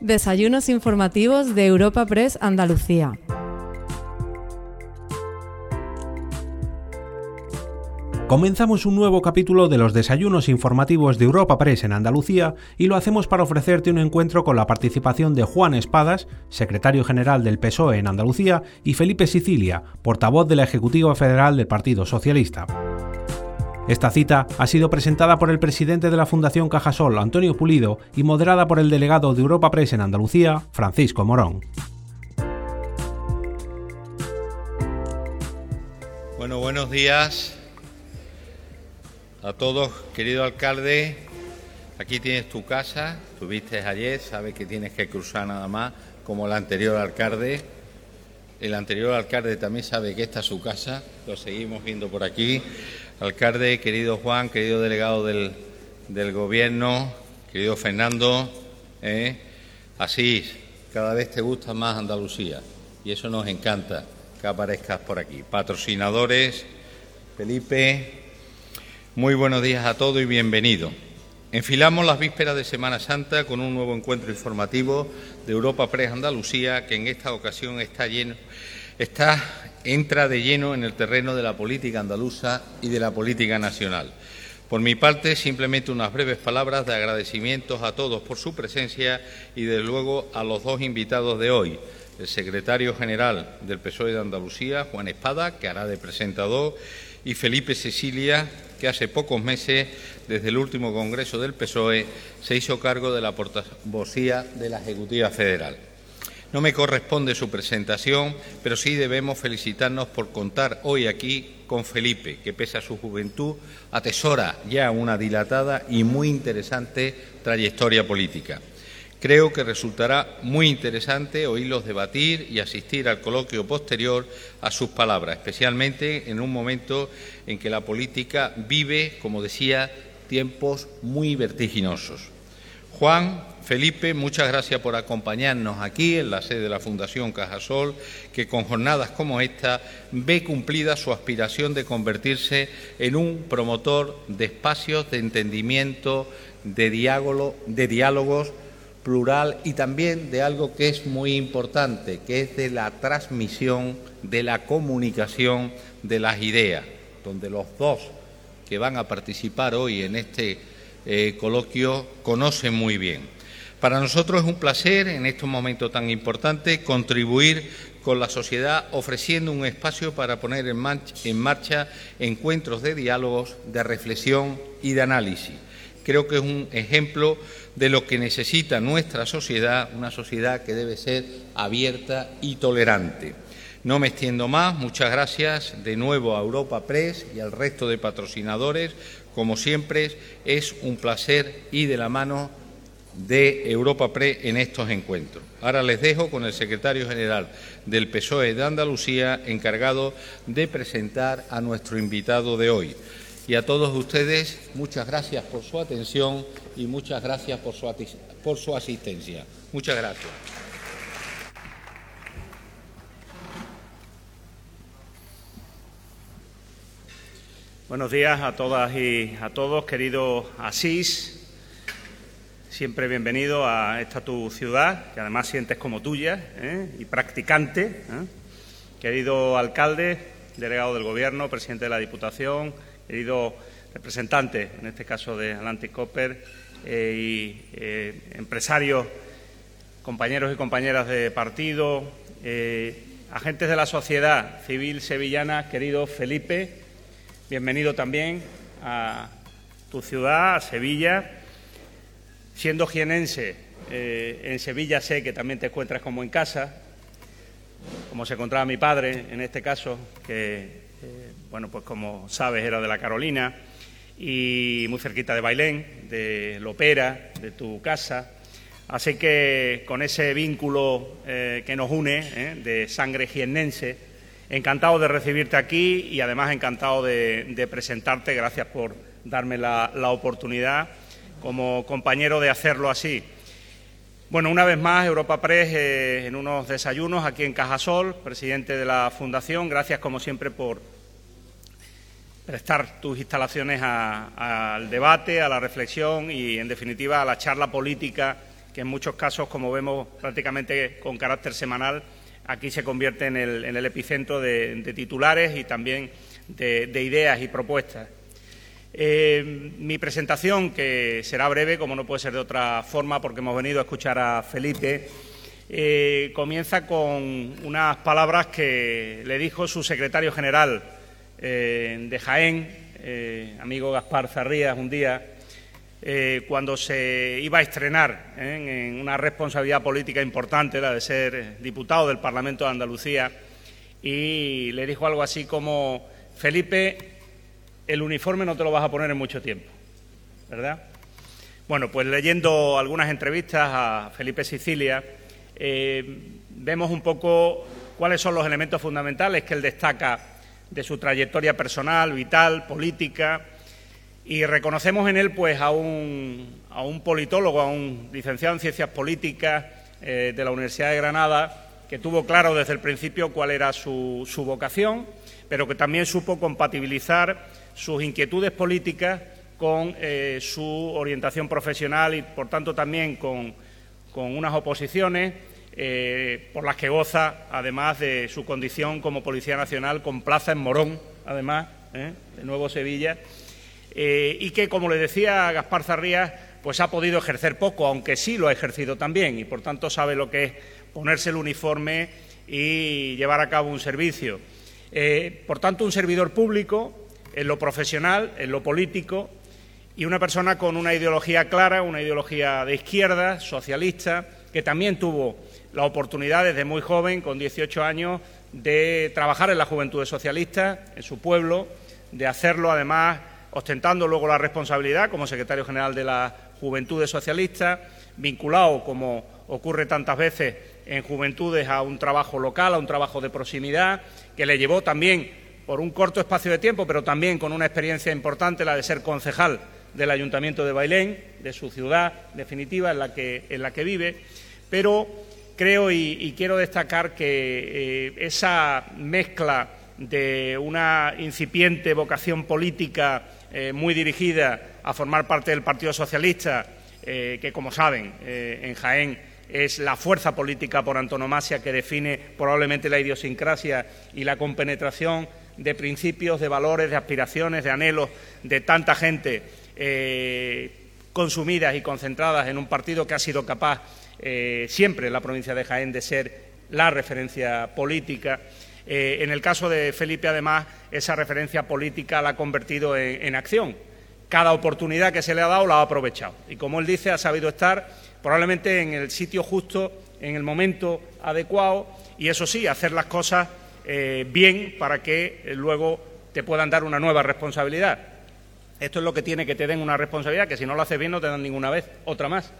Desayunos informativos de Europa Press Andalucía. Comenzamos un nuevo capítulo de los desayunos informativos de Europa Press en Andalucía y lo hacemos para ofrecerte un encuentro con la participación de Juan Espadas, secretario general del PSOE en Andalucía, y Felipe Sicilia, portavoz de la Ejecutiva Federal del Partido Socialista. Esta cita ha sido presentada por el presidente de la Fundación Cajasol, Antonio Pulido, y moderada por el delegado de Europa Press en Andalucía, Francisco Morón. Bueno, buenos días a todos, querido alcalde. Aquí tienes tu casa, tuviste ayer, sabes que tienes que cruzar nada más, como el anterior alcalde. El anterior alcalde también sabe que esta es su casa, lo seguimos viendo por aquí. Alcalde, querido Juan, querido delegado del, Gobierno, querido Fernando, ¿eh? así cada vez te gusta más Andalucía y eso nos encanta que aparezcas por aquí. Patrocinadores, Felipe, muy buenos días a todos y bienvenido. Enfilamos las vísperas de Semana Santa con un nuevo encuentro informativo de Europa Press Andalucía que en esta ocasión está lleno, está entra de lleno en el terreno de la política andaluza y de la política nacional. Por mi parte, simplemente unas breves palabras de agradecimientos a todos por su presencia y, desde luego, a los dos invitados de hoy, el secretario general del PSOE de Andalucía, Juan Espada, que hará de presentador, y Felipe Cecilia, que hace pocos meses, desde el último Congreso del PSOE, se hizo cargo de la portavocía de la Ejecutiva Federal. No me corresponde su presentación, pero sí debemos felicitarnos por contar hoy aquí con Felipe, que pese a su juventud atesora ya una dilatada y muy interesante trayectoria política. Creo que resultará muy interesante oírlos debatir y asistir al coloquio posterior a sus palabras, especialmente en un momento en que la política vive, como decía, tiempos muy vertiginosos. Juan, Felipe, muchas gracias por acompañarnos aquí en la sede de la Fundación Cajasol, que con jornadas como esta ve cumplida su aspiración de convertirse en un promotor de espacios de entendimiento, de, diálogo, de diálogos plural y también de algo que es muy importante, que es de la transmisión, de la comunicación de las ideas, donde los dos que van a participar hoy en este eh, coloquio conoce muy bien. Para nosotros es un placer, en estos momentos tan importantes, contribuir con la sociedad ofreciendo un espacio para poner en, marcha encuentros de diálogos, de reflexión y de análisis. Creo que es un ejemplo de lo que necesita nuestra sociedad, una sociedad que debe ser abierta y tolerante. No me extiendo más, muchas gracias de nuevo a Europa Press y al resto de patrocinadores como siempre, es un placer y de la mano de Europa Pre en estos encuentros. Ahora les dejo con el secretario general del PSOE de Andalucía, encargado de presentar a nuestro invitado de hoy. Y a todos ustedes, muchas gracias por su atención y muchas gracias por su, por su asistencia. Muchas gracias. Buenos días a todas y a todos, querido Asís. Siempre bienvenido a esta tu ciudad, que además sientes como tuya ¿eh? y practicante. ¿eh? Querido alcalde, delegado del Gobierno, presidente de la Diputación, querido representante, en este caso de Atlantic Copper, eh, y empresarios, compañeros y compañeras de partido, agentes de la sociedad civil sevillana, querido Felipe, Bienvenido también a tu ciudad, a Sevilla. Siendo jienense, eh, en Sevilla sé que también te encuentras como en casa, como se encontraba mi padre, en este caso, que, eh, bueno, pues como sabes, era de la Carolina, y muy cerquita de Bailén, de Lopera, de tu casa. Así que con ese vínculo eh, que nos une, de sangre jiennense, Encantado de recibirte aquí y además encantado de, presentarte. Gracias por darme la, oportunidad como compañero de hacerlo así. Bueno, una vez más, Europa Press eh, en unos desayunos aquí en Cajasol, presidente de la Fundación. Gracias, como siempre, por prestar tus instalaciones al debate, a la reflexión y, en definitiva, a la charla política que en muchos casos, como vemos prácticamente con carácter semanal, aquí se convierte en el, epicentro de, titulares y también de, ideas y propuestas. Eh, mi presentación, que será breve, como no puede ser de otra forma, porque hemos venido a escuchar a Felipe, eh, comienza con unas palabras que le dijo su secretario general eh, de Jaén, amigo Gaspar Zarrías, un día, cuando se iba a estrenar en una responsabilidad política importante, la de ser diputado del Parlamento de Andalucía, y le dijo algo así como, Felipe, el uniforme no te lo vas a poner en mucho tiempo, ¿verdad? Bueno, pues leyendo algunas entrevistas a Felipe Sicilia, eh, vemos un poco cuáles son los elementos fundamentales que él destaca de su trayectoria personal, vital, política, y reconocemos en él pues a un, a un politólogo, a un licenciado en Ciencias Políticas eh, de la Universidad de Granada, que tuvo claro desde el principio cuál era su, su vocación, pero que también supo compatibilizar sus inquietudes políticas con eh, su orientación profesional y, por tanto, también con, unas oposiciones eh, por las que goza, además de su condición como Policía Nacional, con plaza en Morón, además, ¿eh? de Nuevo Sevilla, y que, como le decía Gaspar Zarrías, pues ha podido ejercer poco, aunque sí lo ha ejercido también, y por tanto sabe lo que es ponerse el uniforme y llevar a cabo un servicio. por tanto, un servidor público en lo profesional, en lo político, y una persona con una ideología clara, una ideología de izquierda, socialista, que también tuvo la oportunidad desde muy joven, con 18 años, de trabajar en la Juventud Socialista, en su pueblo, de hacerlo además ostentando luego la responsabilidad como secretario general de la Juventudes Socialistas, vinculado, como ocurre tantas veces en juventudes, a un trabajo local, a un trabajo de proximidad, que le llevó también por un corto espacio de tiempo, pero también con una experiencia importante, la de ser concejal del Ayuntamiento de Bailén, de su ciudad definitiva en la que, vive, pero creo y, quiero destacar que eh, esa mezcla de una incipiente vocación política eh, muy dirigida a formar parte del Partido Socialista, eh, que como saben en Jaén es la fuerza política por antonomasia que define probablemente la idiosincrasia y la compenetración de principios, de valores, de aspiraciones, de anhelos de tanta gente eh, consumidas y concentradas en un partido que ha sido capaz eh, siempre en la provincia de Jaén de ser la referencia política. Eh, en el caso de Felipe, además, esa referencia política la ha convertido en, acción. Cada oportunidad que se le ha dado la ha aprovechado. Y como él dice, ha sabido estar probablemente en el sitio justo, en el momento adecuado y, eso sí, hacer las cosas eh, bien para que eh, luego te puedan dar una nueva responsabilidad. Esto es lo que tiene que te den una responsabilidad, que si no lo haces bien no te dan ninguna vez, otra más.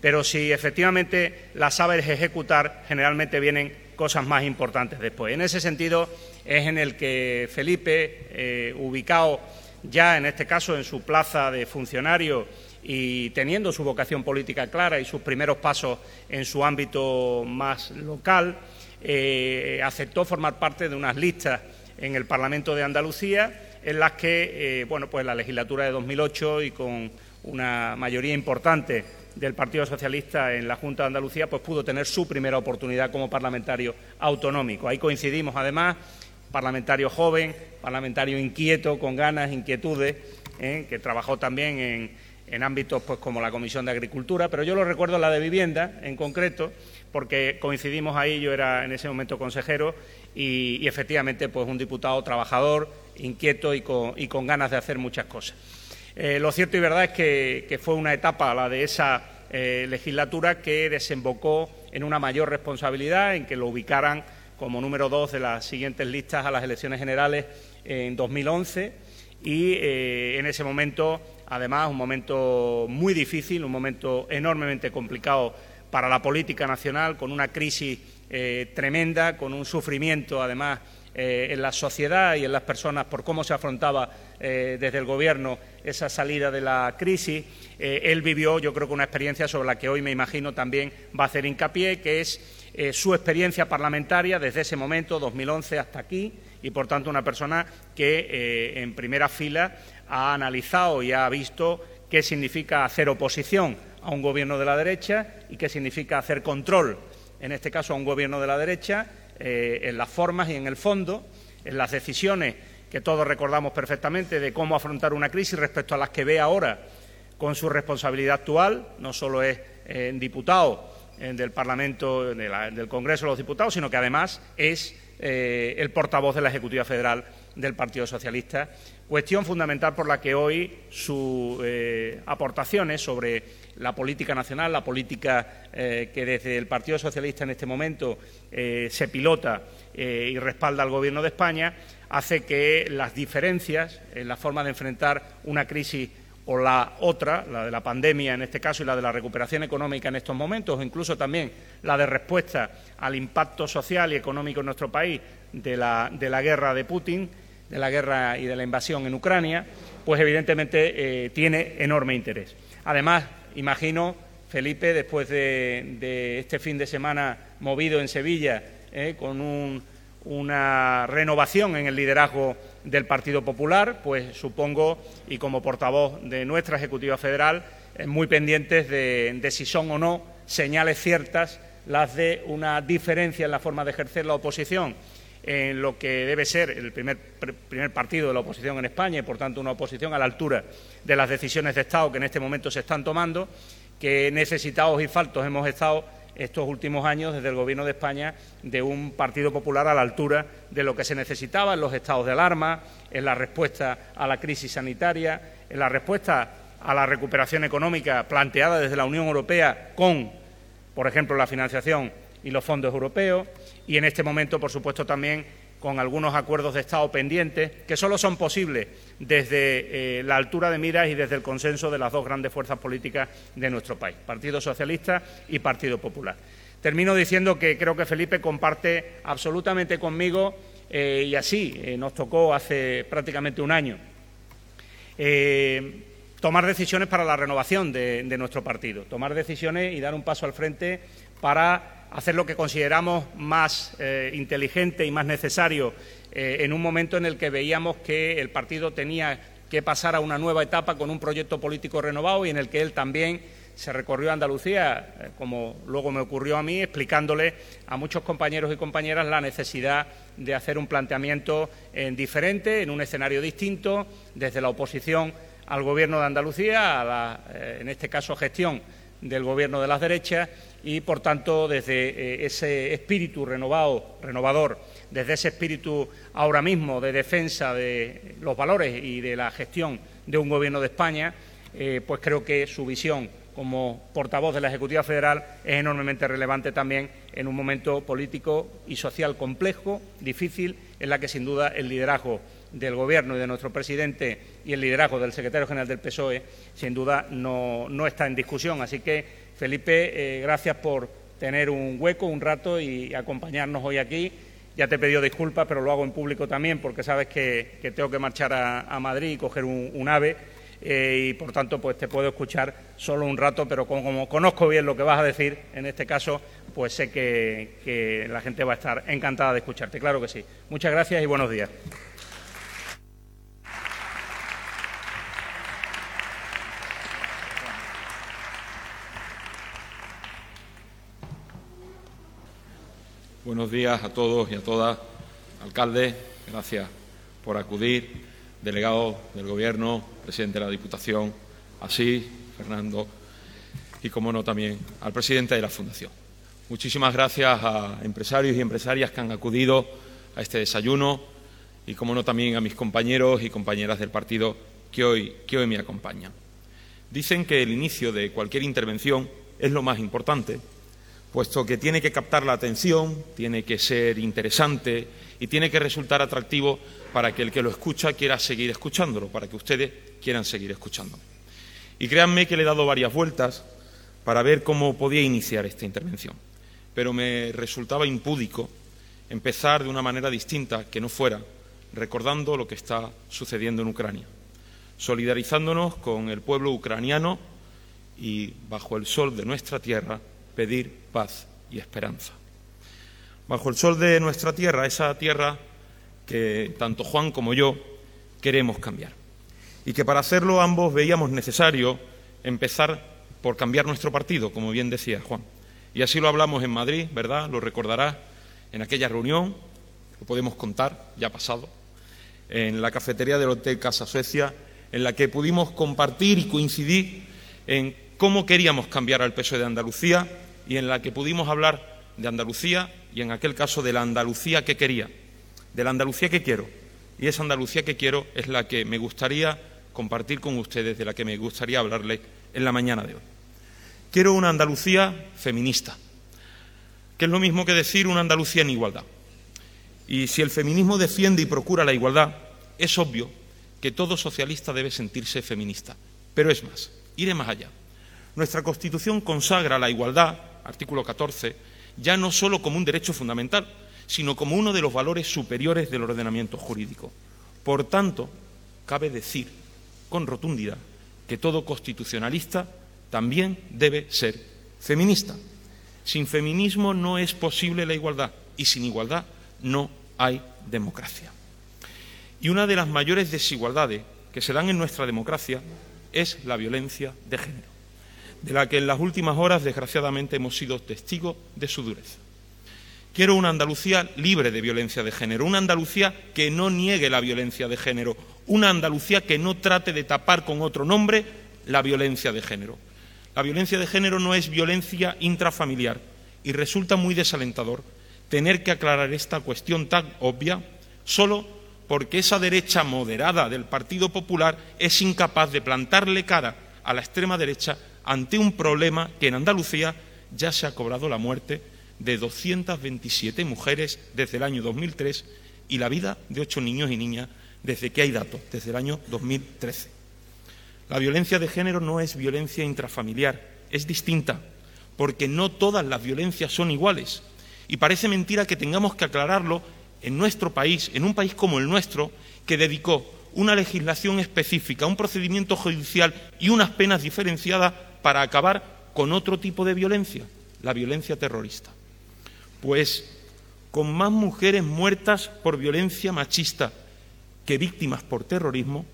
Pero si efectivamente la sabes ejecutar, generalmente vienen cosas más importantes después. En ese sentido es en el que Felipe, eh, ubicado ya en este caso en su plaza de funcionario y teniendo su vocación política clara y sus primeros pasos en su ámbito más local, eh, aceptó formar parte de unas listas en el Parlamento de Andalucía en las que, eh, bueno, pues la legislatura de 2008 y con una mayoría importante del Partido Socialista en la Junta de Andalucía, pues pudo tener su primera oportunidad como parlamentario autonómico. Ahí coincidimos, además, parlamentario joven, parlamentario inquieto, con ganas, inquietudes, ¿eh? que trabajó también en, en ámbitos pues, como la Comisión de Agricultura, pero yo lo recuerdo la de Vivienda, en concreto, porque coincidimos ahí, yo era en ese momento consejero y, efectivamente pues un diputado trabajador, inquieto y con, ganas de hacer muchas cosas. Eh, lo cierto y verdad es que, fue una etapa, la de esa eh, legislatura, que desembocó en una mayor responsabilidad, en que lo ubicaran como número dos de las siguientes listas a las elecciones generales en 2011 y eh, en ese momento, además, un momento muy difícil, un momento enormemente complicado para la política nacional, con una crisis eh, tremenda, con un sufrimiento, además, eh, en la sociedad y en las personas por cómo se afrontaba eh, desde el Gobierno esa salida de la crisis. él vivió, yo creo que una experiencia sobre la que hoy me imagino también va a hacer hincapié, que es su experiencia parlamentaria desde ese momento, 2011, hasta aquí, y por tanto una persona que en primera fila ha analizado y ha visto qué significa hacer oposición a un gobierno de la derecha y qué significa hacer control, en este caso a un gobierno de la derecha, eh, en las formas y en el fondo, en las decisiones que todos recordamos perfectamente de cómo afrontar una crisis respecto a las que ve ahora con su responsabilidad actual, no solo es eh, diputado eh, del Parlamento, del Congreso de los Diputados, sino que además es el portavoz de la Ejecutiva Federal del Partido Socialista, cuestión fundamental por la que hoy sus aportaciones sobre la política nacional, la política que desde el Partido Socialista en este momento se pilota y respalda al Gobierno de España, hace que las diferencias en la forma de enfrentar una crisis o la otra, la de la pandemia en este caso y la de la recuperación económica en estos momentos, o incluso también la de respuesta al impacto social y económico en nuestro país de la, guerra de Putin, de la guerra y de la invasión en Ucrania, pues evidentemente eh, tiene enorme interés. Además, imagino, Felipe, después de, este fin de semana movido en Sevilla eh, con un una renovación en el liderazgo del Partido Popular, pues supongo, y como portavoz de nuestra Ejecutiva Federal, eh, muy pendientes de, si son o no señales ciertas las de una diferencia en la forma de ejercer la oposición en lo que debe ser el primer, partido de la oposición en España y, por tanto, una oposición a la altura de las decisiones de Estado que en este momento se están tomando, que necesitados y faltos hemos estado estos últimos años desde el Gobierno de España de un Partido Popular a la altura de lo que se necesitaba en los estados de alarma, en la respuesta a la crisis sanitaria, en la respuesta a la recuperación económica planteada desde la Unión Europea con, por ejemplo, la financiación y los fondos europeos y en este momento, por supuesto, también con algunos acuerdos de Estado pendientes que solo son posibles desde eh, la altura de miras y desde el consenso de las dos grandes fuerzas políticas de nuestro país, Partido Socialista y Partido Popular. Termino diciendo que creo que Felipe comparte absolutamente conmigo, eh, y así eh, nos tocó hace prácticamente un año, tomar decisiones para la renovación de nuestro partido, tomar decisiones y dar un paso al frente para hacer lo que consideramos más eh, inteligente y más necesario eh, en un momento en el que veíamos que el partido tenía que pasar a una nueva etapa con un proyecto político renovado y en el que él también se recorrió a Andalucía, eh, como luego me ocurrió a mí, explicándole a muchos compañeros y compañeras la necesidad de hacer un planteamiento diferente, en un escenario distinto, desde la oposición al Gobierno de Andalucía, a la, en este caso, gestión del Gobierno de las derechas y, por tanto, desde eh, ese espíritu renovado, renovador, desde ese espíritu ahora mismo de defensa de los valores y de la gestión de un Gobierno de España, eh, pues creo que su visión como portavoz de la Ejecutiva Federal es enormemente relevante también en un momento político y social complejo, difícil, en la que sin duda el liderazgo del Gobierno y de nuestro presidente y el liderazgo del secretario general del PSOE sin duda no, no está en discusión. Así que Felipe, eh, gracias por tener un hueco, un rato y acompañarnos hoy aquí. Ya te he pedido disculpas, pero lo hago en público también porque sabes que, tengo que marchar a, Madrid y coger un, ave eh, y, por tanto, pues te puedo escuchar solo un rato, pero como, conozco bien lo que vas a decir en este caso, pues sé que la gente va a estar encantada de escucharte. Claro que sí. Muchas gracias y buenos días. Buenos días a todos y a todas. Alcalde, gracias por acudir. Delegado del Gobierno, presidente de la Diputación, así, Fernando, y, como no, también al presidente de la Fundación. Muchísimas gracias a empresarios y empresarias que han acudido a este desayuno y, como no, también a mis compañeros y compañeras del partido que hoy, que hoy me acompañan. Dicen que el inicio de cualquier intervención es lo más importante puesto que tiene que captar la atención, tiene que ser interesante y tiene que resultar atractivo para que el que lo escucha quiera seguir escuchándolo, para que ustedes quieran seguir escuchándolo. Y créanme que le he dado varias vueltas para ver cómo podía iniciar esta intervención, pero me resultaba impúdico empezar de una manera distinta que no fuera recordando lo que está sucediendo en Ucrania, solidarizándonos con el pueblo ucraniano y bajo el sol de nuestra tierra pedir paz y esperanza. Bajo el sol de nuestra tierra, esa tierra que tanto Juan como yo queremos cambiar. y que para hacerlo ambos veíamos necesario empezar por cambiar nuestro partido, como bien decía Juan. Y así lo hablamos en Madrid, ¿verdad? Lo recordará en aquella reunión, lo podemos contar, ya ha pasado, en la cafetería del Hotel Casa Suecia, en la que pudimos compartir y coincidir en cómo queríamos cambiar al peso de Andalucía y en la que pudimos hablar de Andalucía y en aquel caso de la Andalucía que quería, de la Andalucía que quiero. Y esa Andalucía que quiero es la que me gustaría compartir con ustedes, de la que me gustaría hablarles en la mañana de hoy. Quiero una Andalucía feminista, que es lo mismo que decir una Andalucía en igualdad. Y si el feminismo defiende y procura la igualdad, es obvio que todo socialista debe sentirse feminista. Pero es más, iré más allá. Nuestra Constitución consagra la igualdad, artículo 14, ya no solo como un derecho fundamental, sino como uno de los valores superiores del ordenamiento jurídico. Por tanto, cabe decir con rotundidad que todo constitucionalista también debe ser feminista. Sin feminismo no es posible la igualdad y sin igualdad no hay democracia. Y una de las mayores desigualdades que se dan en nuestra democracia es la violencia de género, de la que en las últimas horas desgraciadamente hemos sido testigos de su dureza. Quiero una Andalucía libre de violencia de género, una Andalucía que no niegue la violencia de género, una Andalucía que no trate de tapar con otro nombre la violencia de género. La violencia de género no es violencia intrafamiliar y resulta muy desalentador tener que aclarar esta cuestión tan obvia solo porque esa derecha moderada del Partido Popular es incapaz de plantarle cara a la extrema derecha ante un problema que en Andalucía ya se ha cobrado la muerte de 227 mujeres desde el año 2003 y la vida de ocho niños y niñas desde que hay datos, desde el año 2013. La violencia de género no es violencia intrafamiliar, es distinta, porque no todas las violencias son iguales. Y parece mentira que tengamos que aclararlo en nuestro país, en un país como el nuestro, que dedicó una legislación específica, un procedimiento judicial y unas penas diferenciadas para acabar con otro tipo de violencia, la violencia terrorista. Pues con más mujeres muertas por violencia machista que víctimas por terrorismo,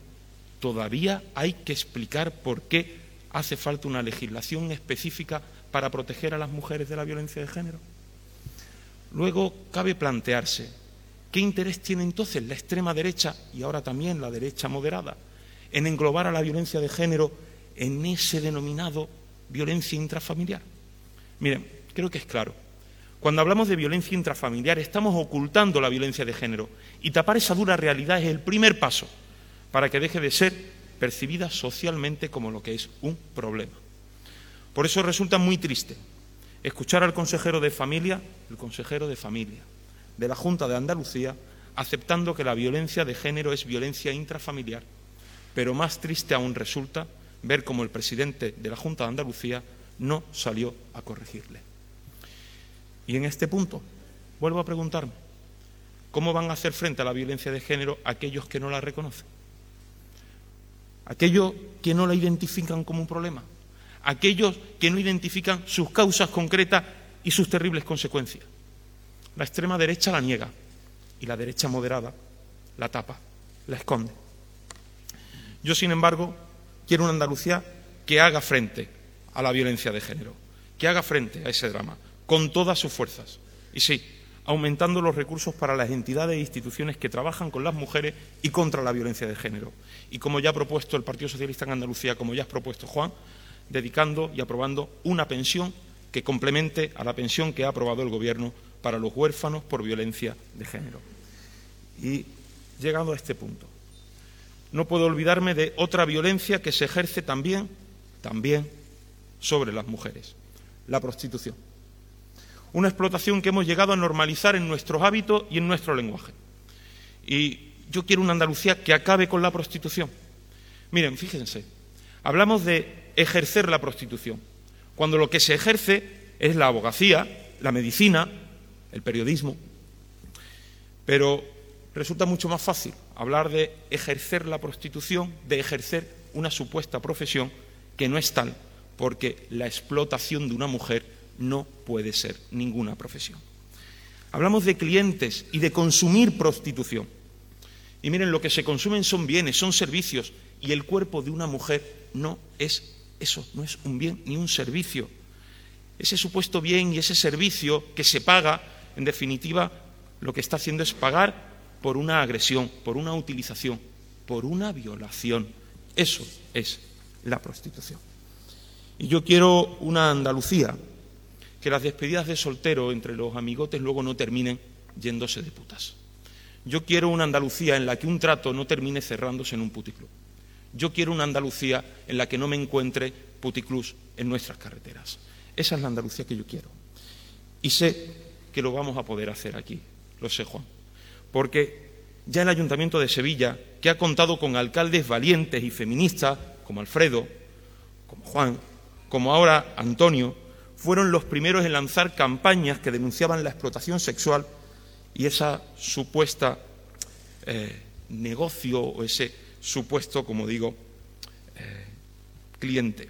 todavía hay que explicar por qué hace falta una legislación específica para proteger a las mujeres de la violencia de género. Luego cabe plantearse qué interés tiene entonces la extrema derecha y ahora también la derecha moderada en englobar a la violencia de género en ese denominado violencia intrafamiliar. Miren, creo que es claro. Cuando hablamos de violencia intrafamiliar estamos ocultando la violencia de género y tapar esa dura realidad es el primer paso para que deje de ser percibida socialmente como lo que es un problema. Por eso resulta muy triste escuchar al consejero de familia, el consejero de familia de la Junta de Andalucía, aceptando que la violencia de género es violencia intrafamiliar. Pero más triste aún resulta ver cómo el presidente de la Junta de Andalucía no salió a corregirle. Y en este punto, vuelvo a preguntarme, ¿cómo van a hacer frente a la violencia de género aquellos que no la reconocen? Aquellos que no la identifican como un problema, aquellos que no identifican sus causas concretas y sus terribles consecuencias. La extrema derecha la niega y la derecha moderada la tapa, la esconde. Yo, sin embargo, quiero una Andalucía que haga frente a la violencia de género, que haga frente a ese drama, con todas sus fuerzas. Y sí, aumentando los recursos para las entidades e instituciones que trabajan con las mujeres y contra la violencia de género. Y como ya ha propuesto el Partido Socialista en Andalucía, como ya ha propuesto Juan, dedicando y aprobando una pensión que complemente a la pensión que ha aprobado el Gobierno para los huérfanos por violencia de género. Y llegado a este punto, no puedo olvidarme de otra violencia que se ejerce también, también sobre las mujeres, la prostitución una explotación que hemos llegado a normalizar en nuestros hábitos y en nuestro lenguaje. Y yo quiero una Andalucía que acabe con la prostitución. Miren, fíjense, hablamos de ejercer la prostitución, cuando lo que se ejerce es la abogacía, la medicina, el periodismo. Pero resulta mucho más fácil hablar de ejercer la prostitución, de ejercer una supuesta profesión que no es tal, porque la explotación de una mujer no puede ser ninguna profesión. Hablamos de clientes y de consumir prostitución. Y miren, lo que se consumen son bienes, son servicios, Y el cuerpo de una mujer no es eso, no es un bien ni un servicio. Ese supuesto bien y ese servicio que se paga, en definitiva, lo que está haciendo es pagar por una agresión, por una utilización, por una violación. Eso es la prostitución. Y yo quiero una Andalucía, que las despedidas de soltero entre los amigotes luego no terminen yéndose de putas. Yo quiero una Andalucía en la que un trato no termine cerrándose en un puticlub. Yo quiero una Andalucía en la que no me encuentre puticlubs en nuestras carreteras. Esa es la Andalucía que yo quiero. Y sé que lo vamos a poder hacer aquí, lo sé Juan, porque ya el Ayuntamiento de Sevilla, que ha contado con alcaldes valientes y feministas como Alfredo, como Juan, como ahora Antonio, fueron los primeros en lanzar campañas que denunciaban la explotación sexual y esa supuesta eh, negocio o ese supuesto, como digo, eh, cliente.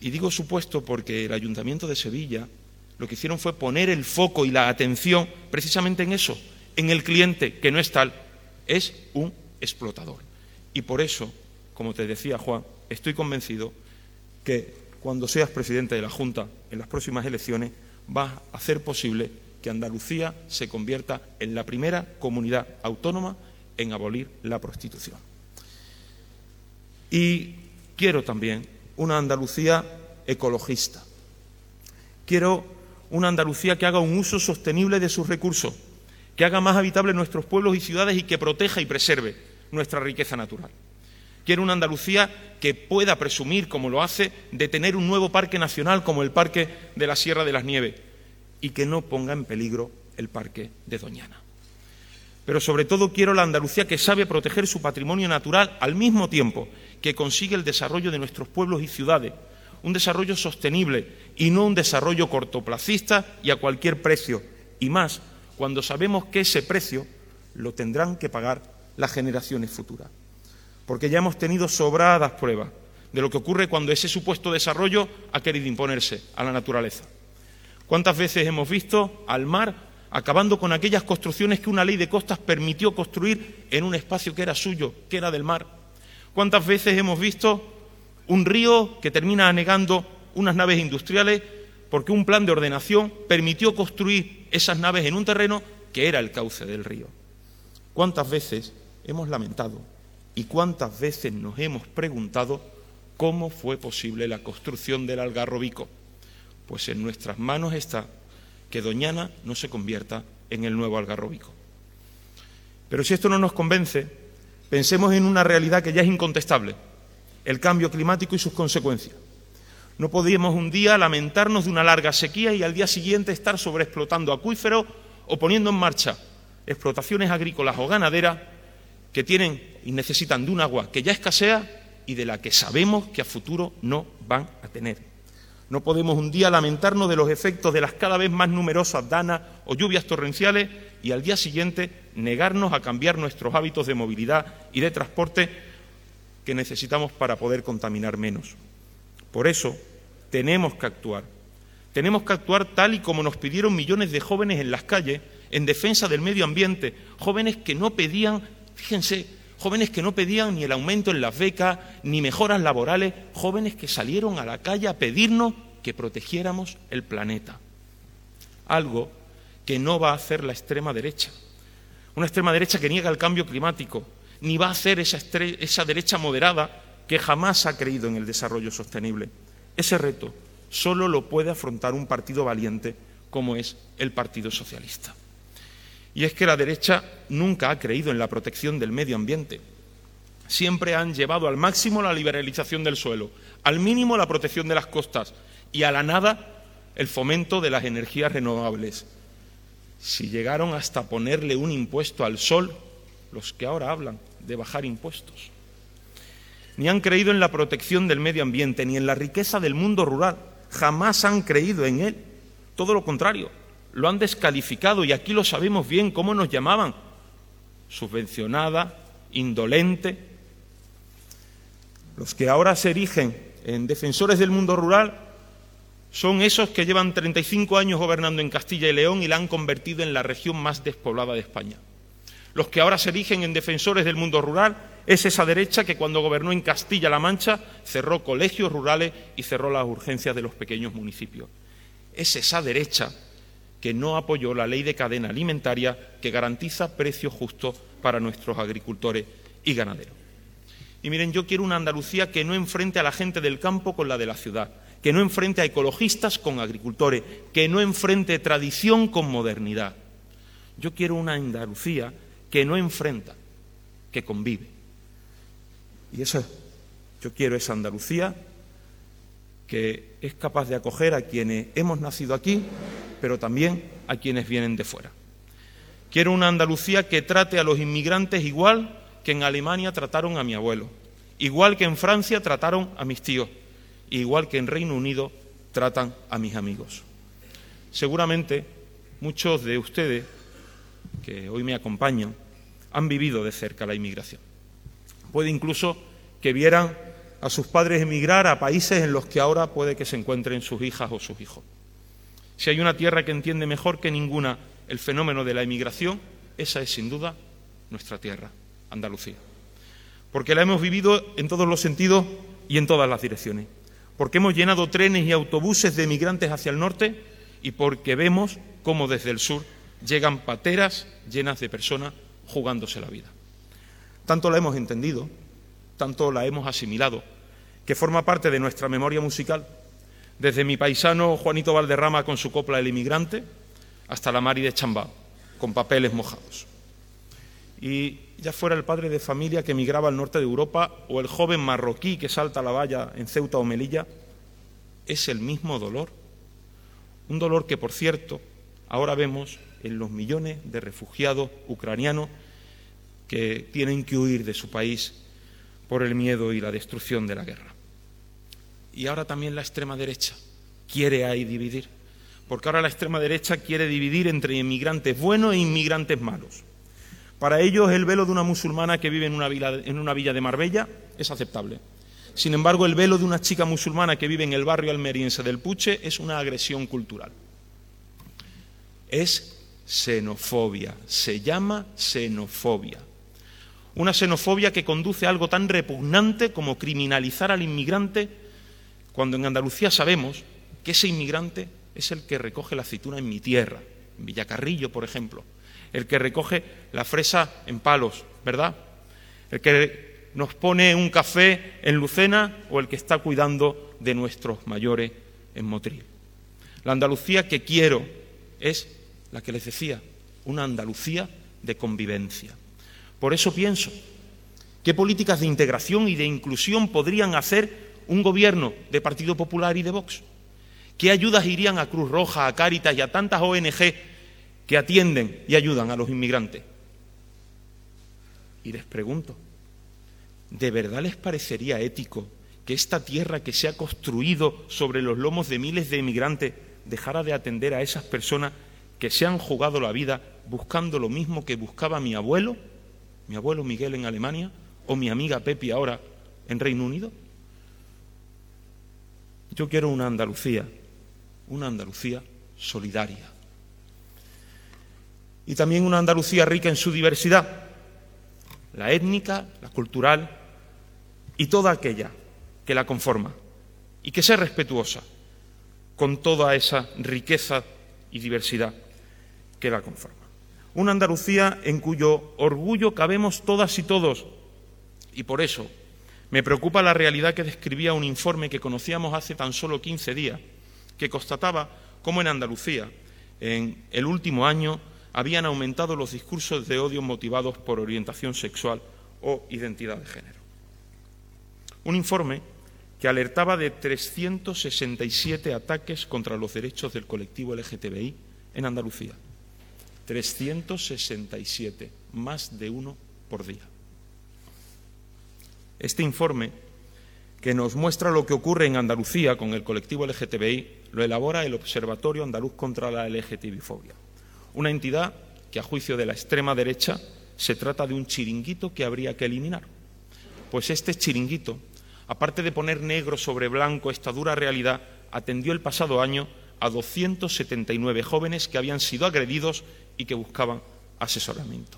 Y digo supuesto porque el Ayuntamiento de Sevilla lo que hicieron fue poner el foco y la atención precisamente en eso, en el cliente, que no es tal, es un explotador. Y por eso, como te decía Juan, estoy convencido que cuando seas presidente de la Junta en las próximas elecciones, vas a hacer posible que Andalucía se convierta en la primera comunidad autónoma en abolir la prostitución. Y quiero también una Andalucía ecologista. Quiero una Andalucía que haga un uso sostenible de sus recursos, que haga más habitable nuestros pueblos y ciudades y que proteja y preserve nuestra riqueza natural. Quiero una Andalucía que pueda presumir, como lo hace, de tener un nuevo parque nacional como el Parque de la Sierra de las Nieves y que no ponga en peligro el Parque de Doñana. Pero sobre todo quiero la Andalucía que sabe proteger su patrimonio natural al mismo tiempo que consigue el desarrollo de nuestros pueblos y ciudades, un desarrollo sostenible y no un desarrollo cortoplacista y a cualquier precio, y más cuando sabemos que ese precio lo tendrán que pagar las generaciones futuras. Porque ya hemos tenido sobradas pruebas de lo que ocurre cuando ese supuesto desarrollo ha querido imponerse a la naturaleza. ¿Cuántas veces hemos visto al mar acabando con aquellas construcciones que una ley de costas permitió construir en un espacio que era suyo, que era del mar? ¿Cuántas veces hemos visto un río que termina anegando unas naves industriales porque un plan de ordenación permitió construir esas naves en un terreno que era el cauce del río? ¿Cuántas veces hemos lamentado y cuántas veces nos hemos preguntado cómo fue posible la construcción del Algarrobico? Pues en nuestras manos está que Doñana no se convierta en el nuevo Algarrobico. Pero si esto no nos convence, Pensemos en una realidad que ya es incontestable, el cambio climático y sus consecuencias. No podríamos un día lamentarnos de una larga sequía y al día siguiente estar sobreexplotando acuíferos o poniendo en marcha explotaciones agrícolas o ganaderas que tienen y necesitan de un agua que ya escasea y de la que sabemos que a futuro no van a tener. No podemos un día lamentarnos de los efectos de las cada vez más numerosas danas o lluvias torrenciales y al día siguiente negarnos a cambiar nuestros hábitos de movilidad y de transporte que necesitamos para poder contaminar menos. Por eso tenemos que actuar. Tenemos que actuar tal y como nos pidieron millones de jóvenes en las calles en defensa del medio ambiente, jóvenes que no pedían, fíjense, jóvenes que no pedían ni el aumento en las becas, ni mejoras laborales, jóvenes que salieron a la calle a pedirnos que protegiéramos el planeta. Algo que no va a hacer la extrema derecha. Una extrema derecha que niega el cambio climático, ni va a hacer esa, esa derecha moderada que jamás ha creído en el desarrollo sostenible. Ese reto solo lo puede afrontar un partido valiente como es el Partido Socialista. Y es que la derecha nunca ha creído en la protección del medio ambiente. Siempre han llevado al máximo la liberalización del suelo, al mínimo la protección de las costas y a la nada el fomento de las energías renovables. Si llegaron hasta ponerle un impuesto al sol, los que ahora hablan de bajar impuestos. Ni han creído en la protección del medio ambiente, ni en la riqueza del mundo rural. Jamás han creído en él. Todo lo contrario lo han descalificado y aquí lo sabemos bien cómo nos llamaban. Subvencionada, indolente. Los que ahora se erigen en defensores del mundo rural son esos que llevan 35 años gobernando en Castilla y León y la han convertido en la región más despoblada de España. Los que ahora se erigen en defensores del mundo rural Es esa derecha que cuando gobernó en Castilla-La Mancha cerró colegios rurales y cerró las urgencias de los pequeños municipios. Es esa derecha que no apoyó la ley de cadena alimentaria que garantiza precios justos para nuestros agricultores y ganaderos. Y miren, yo quiero una Andalucía que no enfrente a la gente del campo con la de la ciudad, que no enfrente a ecologistas con agricultores, que no enfrente tradición con modernidad. Yo quiero una Andalucía que no enfrenta, que convive. Y eso yo quiero esa Andalucía que es capaz de acoger a quienes hemos nacido aquí, pero también a quienes vienen de fuera. Quiero una Andalucía que trate a los inmigrantes igual que en Alemania trataron a mi abuelo, igual que en Francia trataron a mis tíos, igual que en Reino Unido tratan a mis amigos. Seguramente muchos de ustedes que hoy me acompañan han vivido de cerca la inmigración. Puede incluso que vieran a sus padres emigrar a países en los que ahora puede que se encuentren sus hijas o sus hijos. Si hay una tierra que entiende mejor que ninguna el fenómeno de la emigración, esa es sin duda nuestra tierra, Andalucía. Porque la hemos vivido en todos los sentidos y en todas las direcciones. Porque hemos llenado trenes y autobuses de emigrantes hacia el norte y porque vemos cómo desde el sur llegan pateras llenas de personas jugándose la vida. Tanto la hemos entendido, tanto la hemos asimilado, que forma parte de nuestra memoria musical, desde mi paisano Juanito Valderrama con su copla El inmigrante, hasta la Mari de Chambao, con papeles mojados. Y ya fuera el padre de familia que emigraba al norte de Europa o el joven marroquí que salta la valla en Ceuta o Melilla, es el mismo dolor. Un dolor que, por cierto, ahora vemos en los millones de refugiados ucranianos que tienen que huir de su país por el miedo y la destrucción de la guerra. Y ahora también la extrema derecha quiere ahí dividir, porque ahora la extrema derecha quiere dividir entre inmigrantes buenos e inmigrantes malos. Para ellos el velo de una musulmana que vive en una, villa, en una villa de Marbella es aceptable. Sin embargo, el velo de una chica musulmana que vive en el barrio almeriense del Puche es una agresión cultural. Es xenofobia, se llama xenofobia. Una xenofobia que conduce a algo tan repugnante como criminalizar al inmigrante cuando en Andalucía sabemos que ese inmigrante es el que recoge la aceituna en mi tierra, en Villacarrillo, por ejemplo, el que recoge la fresa en palos, ¿verdad? El que nos pone un café en Lucena o el que está cuidando de nuestros mayores en Motril. La Andalucía que quiero es la que les decía, una Andalucía de convivencia. Por eso pienso, ¿qué políticas de integración y de inclusión podrían hacer un gobierno de Partido Popular y de Vox? ¿Qué ayudas irían a Cruz Roja, a Cáritas y a tantas ONG que atienden y ayudan a los inmigrantes? Y les pregunto, ¿de verdad les parecería ético que esta tierra que se ha construido sobre los lomos de miles de inmigrantes dejara de atender a esas personas que se han jugado la vida buscando lo mismo que buscaba mi abuelo mi abuelo Miguel en Alemania o mi amiga Pepi ahora en Reino Unido? Yo quiero una Andalucía, una Andalucía solidaria. Y también una Andalucía rica en su diversidad, la étnica, la cultural y toda aquella que la conforma, y que sea respetuosa con toda esa riqueza y diversidad que la conforma una Andalucía en cuyo orgullo cabemos todas y todos. Y por eso me preocupa la realidad que describía un informe que conocíamos hace tan solo 15 días, que constataba cómo en Andalucía, en el último año, habían aumentado los discursos de odio motivados por orientación sexual o identidad de género. Un informe que alertaba de 367 ataques contra los derechos del colectivo LGTBI en Andalucía. 367, más de uno por día. Este informe, que nos muestra lo que ocurre en Andalucía con el colectivo LGTBI, lo elabora el Observatorio Andaluz contra la LGTBI-fobia, una entidad que, a juicio de la extrema derecha, se trata de un chiringuito que habría que eliminar. Pues este chiringuito, aparte de poner negro sobre blanco esta dura realidad, atendió el pasado año a 279 jóvenes que habían sido agredidos y que buscaban asesoramiento.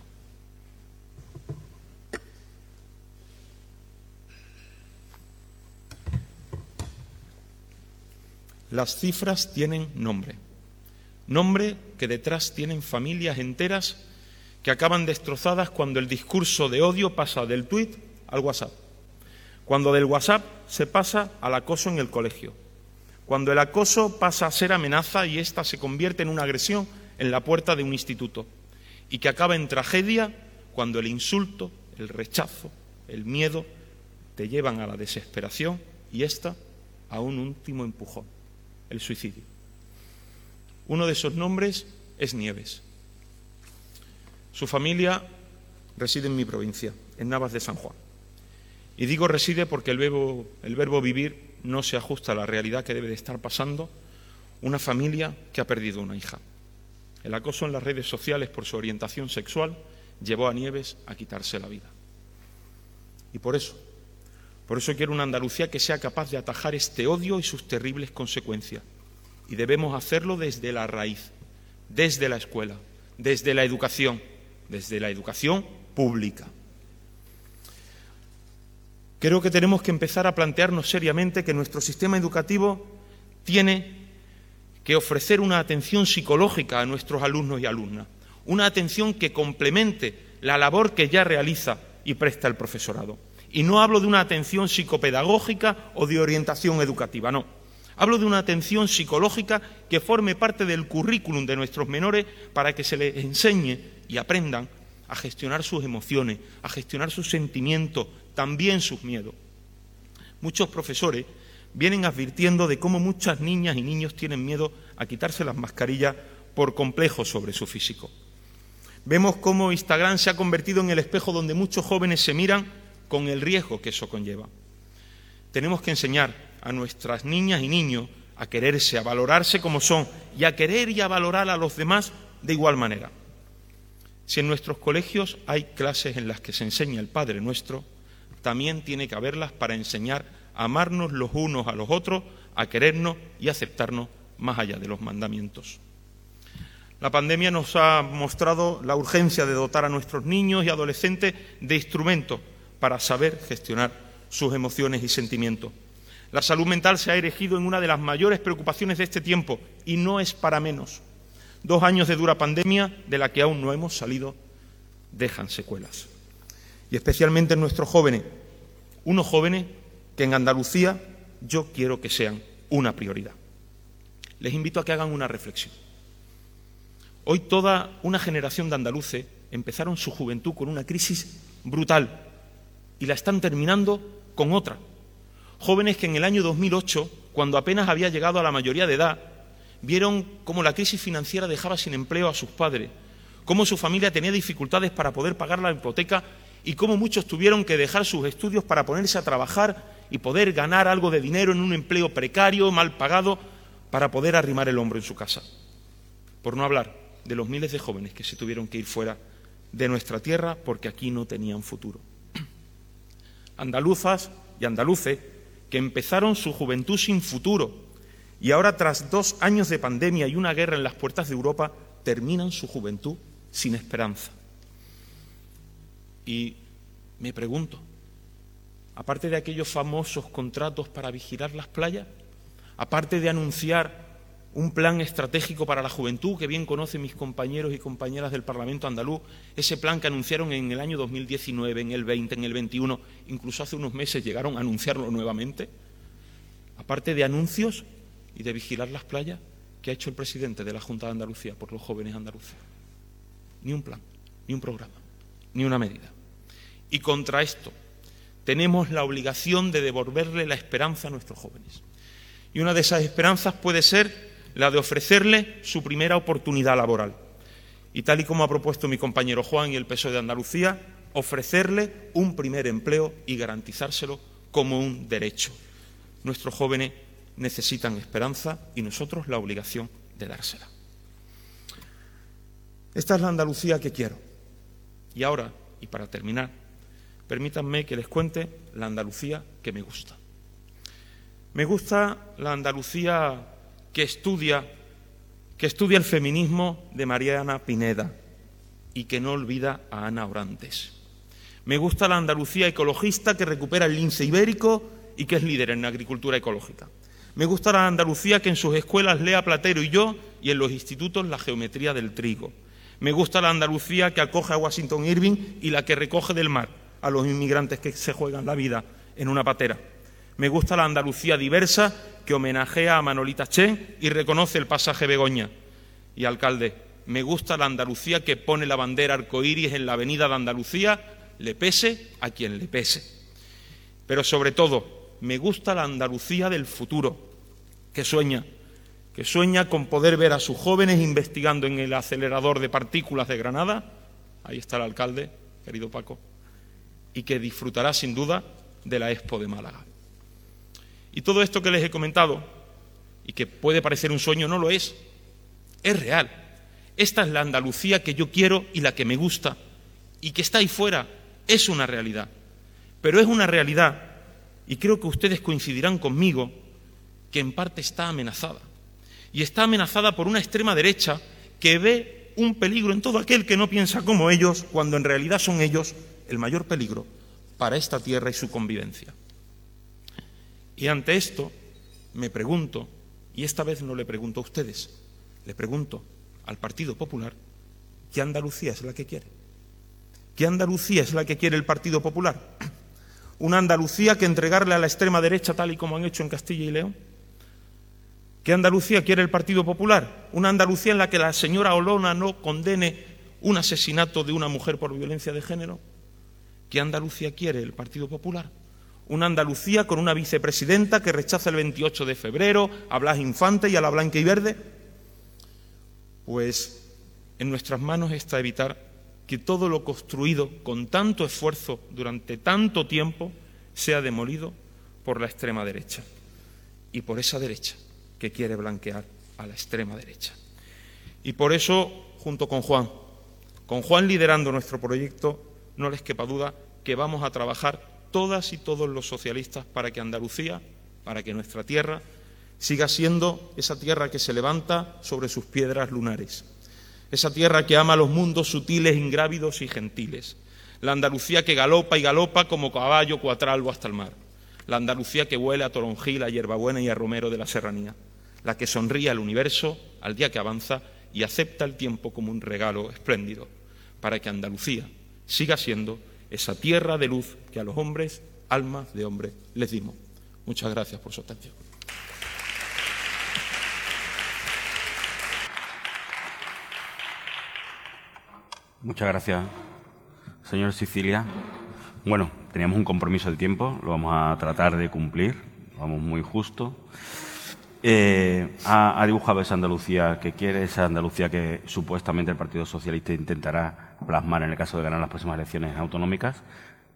Las cifras tienen nombre, nombre que detrás tienen familias enteras que acaban destrozadas cuando el discurso de odio pasa del tuit al WhatsApp, cuando del WhatsApp se pasa al acoso en el colegio, cuando el acoso pasa a ser amenaza y ésta se convierte en una agresión en la puerta de un instituto, y que acaba en tragedia cuando el insulto, el rechazo, el miedo te llevan a la desesperación y ésta a un último empujón, el suicidio. Uno de esos nombres es Nieves. Su familia reside en mi provincia, en Navas de San Juan. Y digo reside porque el verbo vivir no se ajusta a la realidad que debe de estar pasando una familia que ha perdido una hija. El acoso en las redes sociales por su orientación sexual llevó a Nieves a quitarse la vida. Y por eso, por eso quiero una Andalucía que sea capaz de atajar este odio y sus terribles consecuencias. Y debemos hacerlo desde la raíz, desde la escuela, desde la educación, desde la educación pública. Creo que tenemos que empezar a plantearnos seriamente que nuestro sistema educativo tiene que ofrecer una atención psicológica a nuestros alumnos y alumnas, una atención que complemente la labor que ya realiza y presta el profesorado. Y no hablo de una atención psicopedagógica o de orientación educativa, no. Hablo de una atención psicológica que forme parte del currículum de nuestros menores para que se les enseñe y aprendan a gestionar sus emociones, a gestionar sus sentimientos, también sus miedos. Muchos profesores vienen advirtiendo de cómo muchas niñas y niños tienen miedo a quitarse las mascarillas por complejos sobre su físico. Vemos cómo Instagram se ha convertido en el espejo donde muchos jóvenes se miran con el riesgo que eso conlleva. Tenemos que enseñar a nuestras niñas y niños a quererse, a valorarse como son y a querer y a valorar a los demás de igual manera. Si en nuestros colegios hay clases en las que se enseña el Padre Nuestro, también tiene que haberlas para enseñar amarnos los unos a los otros, a querernos y aceptarnos más allá de los mandamientos. La pandemia nos ha mostrado la urgencia de dotar a nuestros niños y adolescentes de instrumentos para saber gestionar sus emociones y sentimientos. La salud mental se ha erigido en una de las mayores preocupaciones de este tiempo y no es para menos. Dos años de dura pandemia de la que aún no hemos salido dejan secuelas. Y especialmente en nuestros jóvenes, unos jóvenes que en Andalucía yo quiero que sean una prioridad. Les invito a que hagan una reflexión. Hoy toda una generación de andaluces empezaron su juventud con una crisis brutal y la están terminando con otra. Jóvenes que en el año 2008, cuando apenas había llegado a la mayoría de edad, vieron cómo la crisis financiera dejaba sin empleo a sus padres, cómo su familia tenía dificultades para poder pagar la hipoteca y cómo muchos tuvieron que dejar sus estudios para ponerse a trabajar y poder ganar algo de dinero en un empleo precario, mal pagado, para poder arrimar el hombro en su casa. Por no hablar de los miles de jóvenes que se tuvieron que ir fuera de nuestra tierra porque aquí no tenían futuro. Andaluzas y andaluces que empezaron su juventud sin futuro y ahora tras dos años de pandemia y una guerra en las puertas de Europa terminan su juventud sin esperanza. Y me pregunto, aparte de aquellos famosos contratos para vigilar las playas, aparte de anunciar un plan estratégico para la juventud que bien conocen mis compañeros y compañeras del Parlamento andaluz, ese plan que anunciaron en el año 2019, en el 20, en el 21, incluso hace unos meses llegaron a anunciarlo nuevamente, aparte de anuncios y de vigilar las playas, ¿qué ha hecho el presidente de la Junta de Andalucía por los jóvenes andaluces? Ni un plan, ni un programa, ni una medida. Y contra esto tenemos la obligación de devolverle la esperanza a nuestros jóvenes. Y una de esas esperanzas puede ser la de ofrecerle su primera oportunidad laboral. Y tal y como ha propuesto mi compañero Juan y el PSOE de Andalucía, ofrecerle un primer empleo y garantizárselo como un derecho. Nuestros jóvenes necesitan esperanza y nosotros la obligación de dársela. Esta es la Andalucía que quiero. Y ahora, y para terminar, permítanme que les cuente la Andalucía que me gusta. Me gusta la Andalucía que estudia, que estudia el feminismo de Mariana Pineda y que no olvida a Ana Orantes. Me gusta la Andalucía ecologista que recupera el lince ibérico y que es líder en agricultura ecológica. Me gusta la Andalucía que en sus escuelas lea Platero y yo y en los institutos la geometría del trigo. Me gusta la Andalucía que acoge a Washington Irving y la que recoge del mar a los inmigrantes que se juegan la vida en una patera. Me gusta la Andalucía diversa que homenajea a Manolita Chen y reconoce el pasaje Begoña. Y alcalde, me gusta la Andalucía que pone la bandera arcoíris en la avenida de Andalucía, le pese a quien le pese. Pero sobre todo, me gusta la Andalucía del futuro, que sueña, que sueña con poder ver a sus jóvenes investigando en el acelerador de partículas de Granada, ahí está el alcalde, querido Paco, y que disfrutará sin duda de la Expo de Málaga. Y todo esto que les he comentado, y que puede parecer un sueño, no lo es, es real. Esta es la Andalucía que yo quiero y la que me gusta, y que está ahí fuera, es una realidad. Pero es una realidad, y creo que ustedes coincidirán conmigo, que en parte está amenazada. Y está amenazada por una extrema derecha que ve un peligro en todo aquel que no piensa como ellos, cuando en realidad son ellos el mayor peligro para esta tierra y su convivencia. Y ante esto me pregunto, y esta vez no le pregunto a ustedes, le pregunto al Partido Popular, ¿qué Andalucía es la que quiere? ¿Qué Andalucía es la que quiere el Partido Popular? ¿Una Andalucía que entregarle a la extrema derecha tal y como han hecho en Castilla y León? ¿Qué Andalucía quiere el Partido Popular? ¿Una Andalucía en la que la señora Olona no condene un asesinato de una mujer por violencia de género? ¿Qué Andalucía quiere el Partido Popular? Una Andalucía con una vicepresidenta que rechaza el 28 de febrero a Blas Infante y a la Blanca y Verde. Pues en nuestras manos está evitar que todo lo construido con tanto esfuerzo durante tanto tiempo sea demolido por la extrema derecha y por esa derecha que quiere blanquear a la extrema derecha. Y por eso, junto con Juan, con Juan liderando nuestro proyecto, no les quepa duda que vamos a trabajar todas y todos los socialistas para que Andalucía, para que nuestra tierra, siga siendo esa tierra que se levanta sobre sus piedras lunares, esa tierra que ama los mundos sutiles, ingrávidos y gentiles, la Andalucía que galopa y galopa como caballo cuatralbo hasta el mar, la Andalucía que huele a toronjil, a hierbabuena y a romero de la serranía, la que sonríe al universo al día que avanza y acepta el tiempo como un regalo espléndido, para que Andalucía siga siendo esa tierra de luz que a los hombres, almas de hombre, les dimos. Muchas gracias por su atención. Muchas gracias, señor Sicilia. Bueno, teníamos un compromiso de tiempo, lo vamos a tratar de cumplir, vamos muy justo. Eh, ha, ha, dibujado esa Andalucía que quiere, esa Andalucía que supuestamente el Partido Socialista intentará plasmar en el caso de ganar las próximas elecciones autonómicas,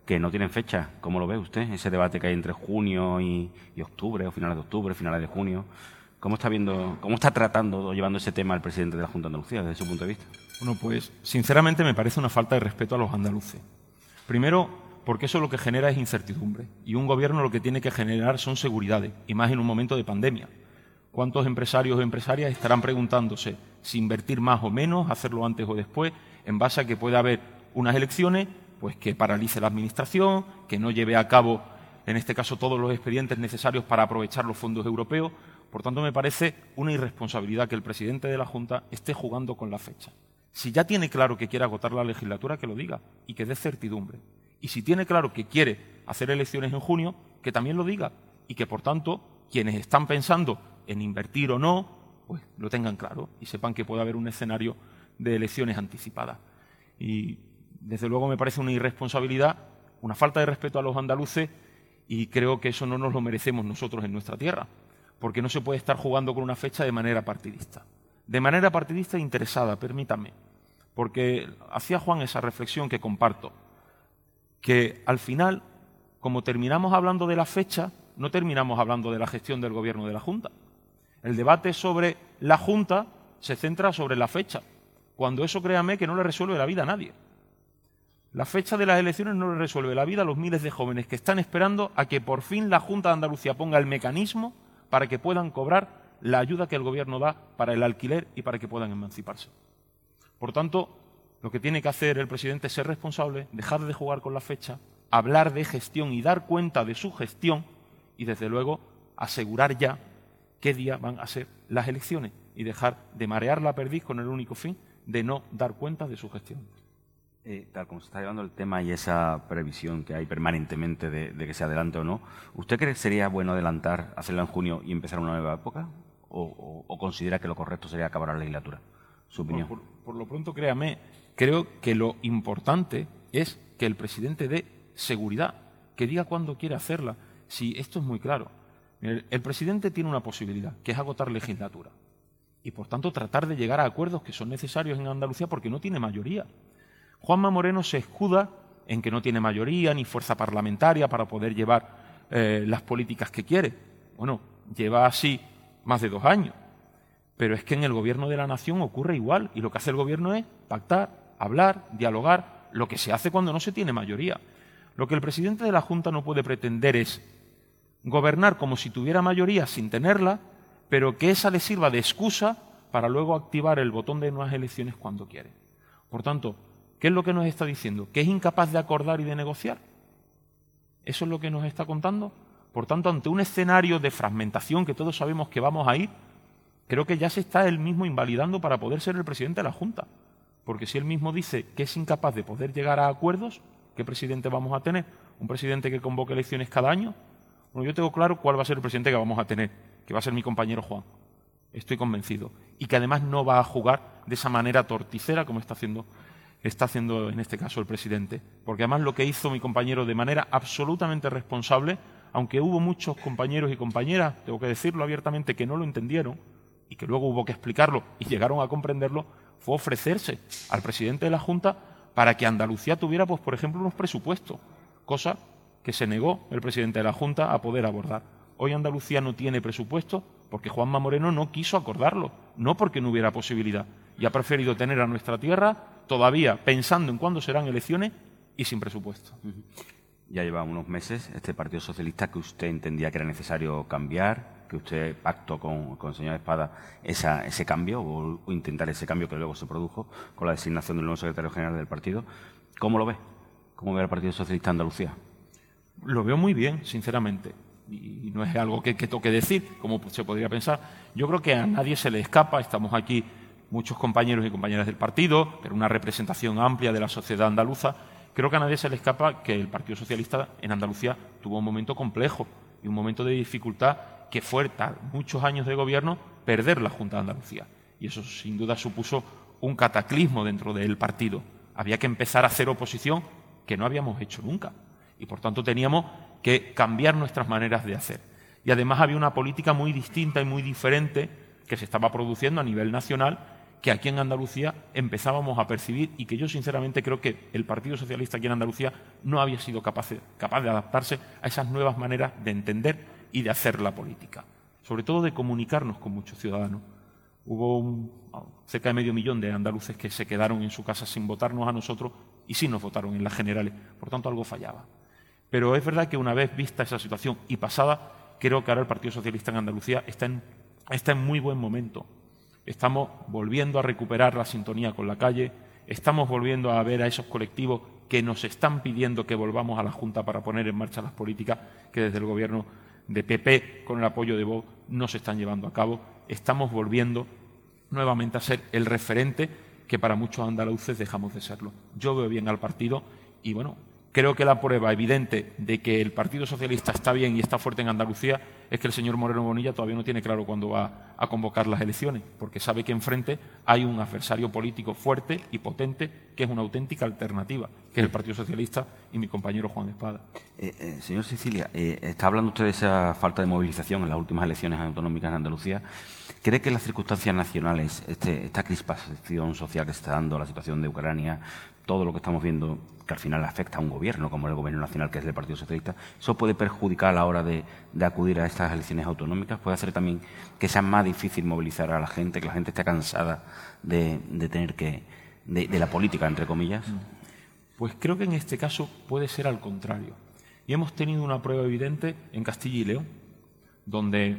que no tienen fecha. ¿Cómo lo ve usted? Ese debate que hay entre junio y, octubre, o finales de octubre, finales de junio. ¿Cómo está viendo, cómo está tratando o llevando ese tema el presidente de la Junta de Andalucía desde su punto de vista? Bueno, pues sinceramente me parece una falta de respeto a los andaluces. Primero, porque eso lo que genera es incertidumbre. Y un gobierno lo que tiene que generar son seguridades, y más en un momento de pandemia. ¿Cuántos empresarios o empresarias estarán preguntándose si invertir más o menos, hacerlo antes o después, en base a que pueda haber unas elecciones pues que paralice la Administración, que no lleve a cabo, en este caso, todos los expedientes necesarios para aprovechar los fondos europeos? Por tanto, me parece una irresponsabilidad que el presidente de la Junta esté jugando con la fecha. Si ya tiene claro que quiere agotar la legislatura, que lo diga y que dé certidumbre. Y si tiene claro que quiere hacer elecciones en junio, que también lo diga y que, por tanto, quienes están pensando en invertir o no, pues lo tengan claro y sepan que puede haber un escenario de elecciones anticipadas. Y desde luego me parece una irresponsabilidad, una falta de respeto a los andaluces y creo que eso no nos lo merecemos nosotros en nuestra tierra, porque no se puede estar jugando con una fecha de manera partidista. De manera partidista e interesada, permítame, porque hacía Juan esa reflexión que comparto, que al final, como terminamos hablando de la fecha, no terminamos hablando de la gestión del gobierno de la Junta. El debate sobre la Junta se centra sobre la fecha, cuando eso créame que no le resuelve la vida a nadie. La fecha de las elecciones no le resuelve la vida a los miles de jóvenes que están esperando a que por fin la Junta de Andalucía ponga el mecanismo para que puedan cobrar la ayuda que el Gobierno da para el alquiler y para que puedan emanciparse. Por tanto, lo que tiene que hacer el presidente es ser responsable, dejar de jugar con la fecha, hablar de gestión y dar cuenta de su gestión y, desde luego, asegurar ya qué día van a ser las elecciones y dejar de marear la perdiz con el único fin de no dar cuenta de su gestión. Eh, tal como se está llevando el tema y esa previsión que hay permanentemente de, que se adelante o no, ¿usted cree que sería bueno adelantar, hacerlo en junio y empezar una nueva época? ¿O, considera que lo correcto sería acabar la legislatura? Su opinión. por, lo pronto, créame, creo que lo importante es que el presidente dé seguridad, que diga cuándo quiere hacerla. Si esto es muy claro. el presidente tiene una posibilidad, que es agotar legislatura. Y por tanto tratar de llegar a acuerdos que son necesarios en Andalucía porque no tiene mayoría. Juanma Moreno se escuda en que no tiene mayoría ni fuerza parlamentaria para poder llevar eh, las políticas que quiere. Bueno, lleva así más de dos años. Pero es que en el gobierno de la nación ocurre igual y lo que hace el gobierno es pactar, hablar, dialogar, lo que se hace cuando no se tiene mayoría. Lo que el presidente de la Junta no puede pretender es gobernar como si tuviera mayoría sin tenerla, pero que esa le sirva de excusa para luego activar el botón de nuevas elecciones cuando quiere. Por tanto, ¿Qué es lo que nos está diciendo? ¿Que es incapaz de acordar y de negociar? ¿Eso es lo que nos está contando? Por tanto, ante un escenario de fragmentación que todos sabemos que vamos a ir, creo que ya se está él mismo invalidando para poder ser el presidente de la Junta. Porque si él mismo dice que es incapaz de poder llegar a acuerdos, ¿qué presidente vamos a tener? ¿Un presidente que convoque elecciones cada año? Bueno, yo tengo claro cuál va a ser el presidente que vamos a tener, que va a ser mi compañero Juan. Estoy convencido. Y que además no va a jugar de esa manera torticera como está haciendo está haciendo en este caso el presidente. Porque además lo que hizo mi compañero de manera absolutamente responsable, aunque hubo muchos compañeros y compañeras, tengo que decirlo abiertamente, que no lo entendieron y que luego hubo que explicarlo y llegaron a comprenderlo, fue ofrecerse al presidente de la Junta para que Andalucía tuviera, pues, por ejemplo, unos presupuestos, cosa que se negó el presidente de la Junta a poder abordar. Hoy Andalucía no tiene presupuesto porque Juanma Moreno no quiso acordarlo, no porque no hubiera posibilidad, y ha preferido tener a nuestra tierra todavía pensando en cuándo serán elecciones y sin presupuesto. Ya lleva unos meses este Partido Socialista que usted entendía que era necesario cambiar, que usted pactó con, con el señor Espada ese cambio o, intentar ese cambio que luego se produjo con la designación del nuevo secretario general del partido. ¿Cómo lo ve? ¿Cómo ve el Partido Socialista Andalucía? Lo veo muy bien, sinceramente. Y no es algo que, que toque decir, como se podría pensar. Yo creo que a nadie se le escapa, estamos aquí muchos compañeros y compañeras del partido, pero una representación amplia de la sociedad andaluza, creo que a nadie se le escapa que el Partido Socialista en Andalucía tuvo un momento complejo y un momento de dificultad que fue, tras muchos años de gobierno, perder la Junta de Andalucía. Y eso sin duda supuso un cataclismo dentro del partido. Había que empezar a hacer oposición que no habíamos hecho nunca. Y por tanto teníamos que cambiar nuestras maneras de hacer. Y además había una política muy distinta y muy diferente que se estaba produciendo a nivel nacional que aquí en Andalucía empezábamos a percibir y que yo sinceramente creo que el Partido Socialista aquí en Andalucía no había sido capaz de, adaptarse a esas nuevas maneras de entender y de hacer la política, sobre todo de comunicarnos con muchos ciudadanos. Hubo cerca de medio millón de andaluces que se quedaron en su casa sin votarnos a nosotros y sí nos votaron en las generales, por tanto algo fallaba. Pero es verdad que una vez vista esa situación y pasada, creo que ahora el Partido Socialista en Andalucía está en muy buen momento estamos volviendo a recuperar la sintonía con la calle, estamos volviendo a ver a esos colectivos que nos están pidiendo que volvamos a la Junta para poner en marcha las políticas que desde el Gobierno de PP, con el apoyo de Vox, no se están llevando a cabo. Estamos volviendo nuevamente a ser el referente que para muchos andaluces dejamos de serlo. Yo veo bien al partido y, bueno, Creo que la prueba evidente de que el Partido Socialista está bien y está fuerte en Andalucía es que el señor Moreno Bonilla todavía no tiene claro cuándo va a convocar las elecciones, porque sabe que enfrente hay un adversario político fuerte y potente que es una auténtica alternativa, que es el Partido Socialista y mi compañero Juan Espada. Eh, eh, señor Sicilia, eh, está hablando usted de esa falta de movilización en las últimas elecciones autonómicas en Andalucía. ¿Cree que las circunstancias nacionales, este, esta crispación social que está dando la situación de Ucrania, todo lo que estamos viendo que al final afecta a un gobierno como el Gobierno Nacional, que es el Partido Socialista, ¿eso puede perjudicar a la hora de, acudir a estas elecciones autonómicas? ¿Puede hacer también que sea más difícil movilizar a la gente, que la gente esté cansada de, tener que. De, la política, entre comillas? Mm. Pues creo que en este caso puede ser al contrario. Y hemos tenido una prueba evidente en Castilla y León, donde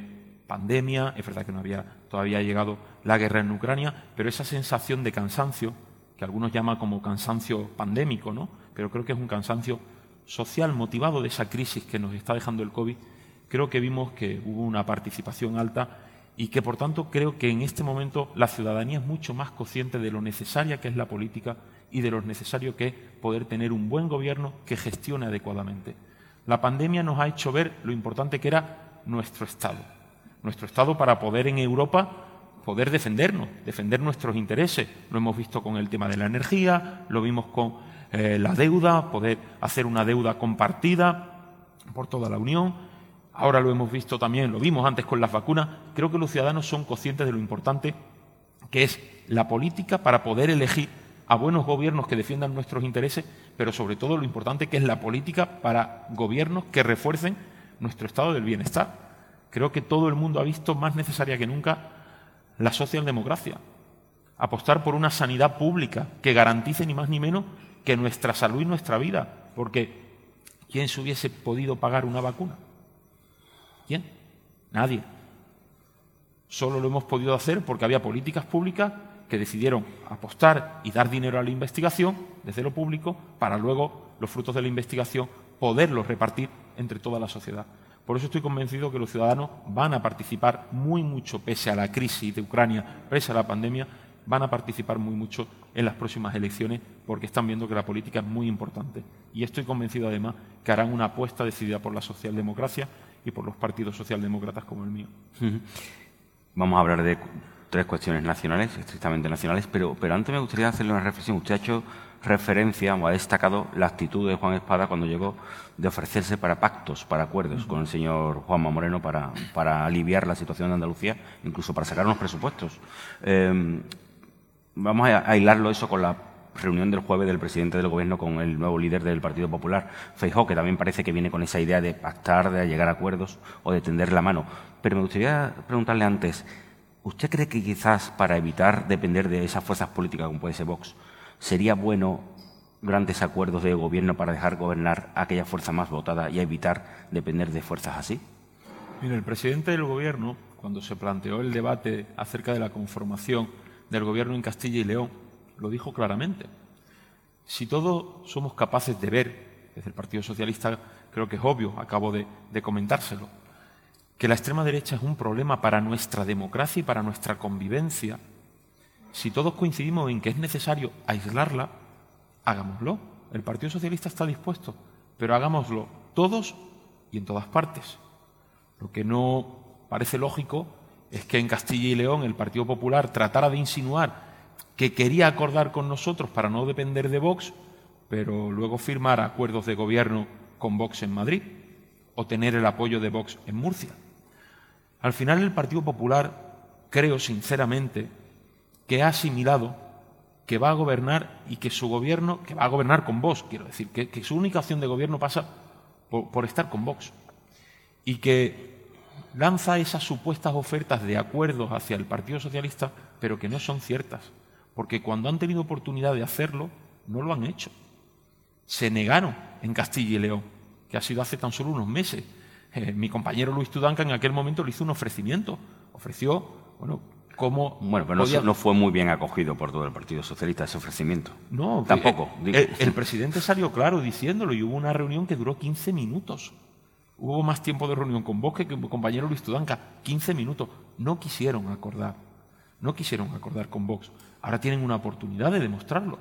pandemia, es verdad que no había todavía llegado la guerra en Ucrania, pero esa sensación de cansancio que algunos llaman como cansancio pandémico, ¿no? pero creo que es un cansancio social motivado de esa crisis que nos está dejando el COVID, creo que vimos que hubo una participación alta y que por tanto creo que en este momento la ciudadanía es mucho más consciente de lo necesaria que es la política y de lo necesario que es poder tener un buen gobierno que gestione adecuadamente. La pandemia nos ha hecho ver lo importante que era nuestro Estado. Nuestro Estado para poder en Europa poder defendernos, defender nuestros intereses. Lo hemos visto con el tema de la energía, lo vimos con eh, la deuda, poder hacer una deuda compartida por toda la Unión. Ahora lo hemos visto también, lo vimos antes con las vacunas. Creo que los ciudadanos son conscientes de lo importante que es la política para poder elegir a buenos gobiernos que defiendan nuestros intereses, pero sobre todo lo importante que es la política para gobiernos que refuercen nuestro estado del bienestar. Creo que todo el mundo ha visto más necesaria que nunca la socialdemocracia. Apostar por una sanidad pública que garantice ni más ni menos que nuestra salud y nuestra vida. Porque ¿quién se hubiese podido pagar una vacuna? ¿Quién? Nadie. Solo lo hemos podido hacer porque había políticas públicas que decidieron apostar y dar dinero a la investigación desde lo público para luego los frutos de la investigación poderlos repartir entre toda la sociedad. Por eso estoy convencido que los ciudadanos van a participar muy mucho, pese a la crisis de Ucrania, pese a la pandemia, van a participar muy mucho en las próximas elecciones porque están viendo que la política es muy importante. Y estoy convencido además que harán una apuesta decidida por la socialdemocracia y por los partidos socialdemócratas como el mío. Vamos a hablar de tres cuestiones nacionales, estrictamente nacionales, pero, pero antes me gustaría hacerle una reflexión. Usted ha hecho referencia o ha destacado la actitud de Juan Espada cuando llegó de ofrecerse para pactos, para acuerdos con el señor Juanma Moreno para, para aliviar la situación de Andalucía, incluso para sacar unos presupuestos. Eh, vamos a, a hilarlo eso con la reunión del jueves del presidente del Gobierno con el nuevo líder del Partido Popular, Feijóo, que también parece que viene con esa idea de pactar, de llegar a acuerdos o de tender la mano. Pero me gustaría preguntarle antes, ¿usted cree que quizás para evitar depender de esas fuerzas políticas como puede ser Vox, sería bueno grandes acuerdos de gobierno para dejar gobernar a aquella fuerza más votada y evitar depender de fuerzas así? Mire, el presidente del Gobierno, cuando se planteó el debate acerca de la conformación del Gobierno en Castilla y León, lo dijo claramente. Si todos somos capaces de ver, desde el Partido Socialista creo que es obvio, acabo de comentárselo, que la extrema derecha es un problema para nuestra democracia y para nuestra convivencia, si todos coincidimos en que es necesario aislarla, hagámoslo. El Partido Socialista está dispuesto, pero hagámoslo todos y en todas partes. Lo que no parece lógico es que en Castilla y León el Partido Popular tratara de insinuar que quería acordar con nosotros para no depender de Vox, pero luego firmar acuerdos de gobierno con Vox en Madrid o tener el apoyo de Vox en Murcia. Al final el Partido Popular, creo sinceramente, que ha asimilado que va a gobernar y que su gobierno, que va a gobernar con Vox, quiero decir, que, su única acción de gobierno pasa por, por estar con Vox. Y que lanza esas supuestas ofertas de acuerdos hacia el Partido Socialista, pero que no son ciertas, porque cuando han tenido oportunidad de hacerlo, no lo han hecho. Se negaron en Castilla y León, que ha sido hace tan solo unos meses. Eh, mi compañero Luis Tudanca en aquel momento le hizo un ofrecimiento. Ofreció, bueno, cómo. Bueno, pero no, podía- no fue muy bien acogido por todo el Partido Socialista ese ofrecimiento. No, Tampoco, eh, el presidente salió claro diciéndolo y hubo una reunión que duró 15 minutos. Hubo más tiempo de reunión con vos que con mi compañero Luis Tudanca. 15 minutos. No quisieron acordar. No quisieron acordar con Vox. Ahora tienen una oportunidad de demostrarlo.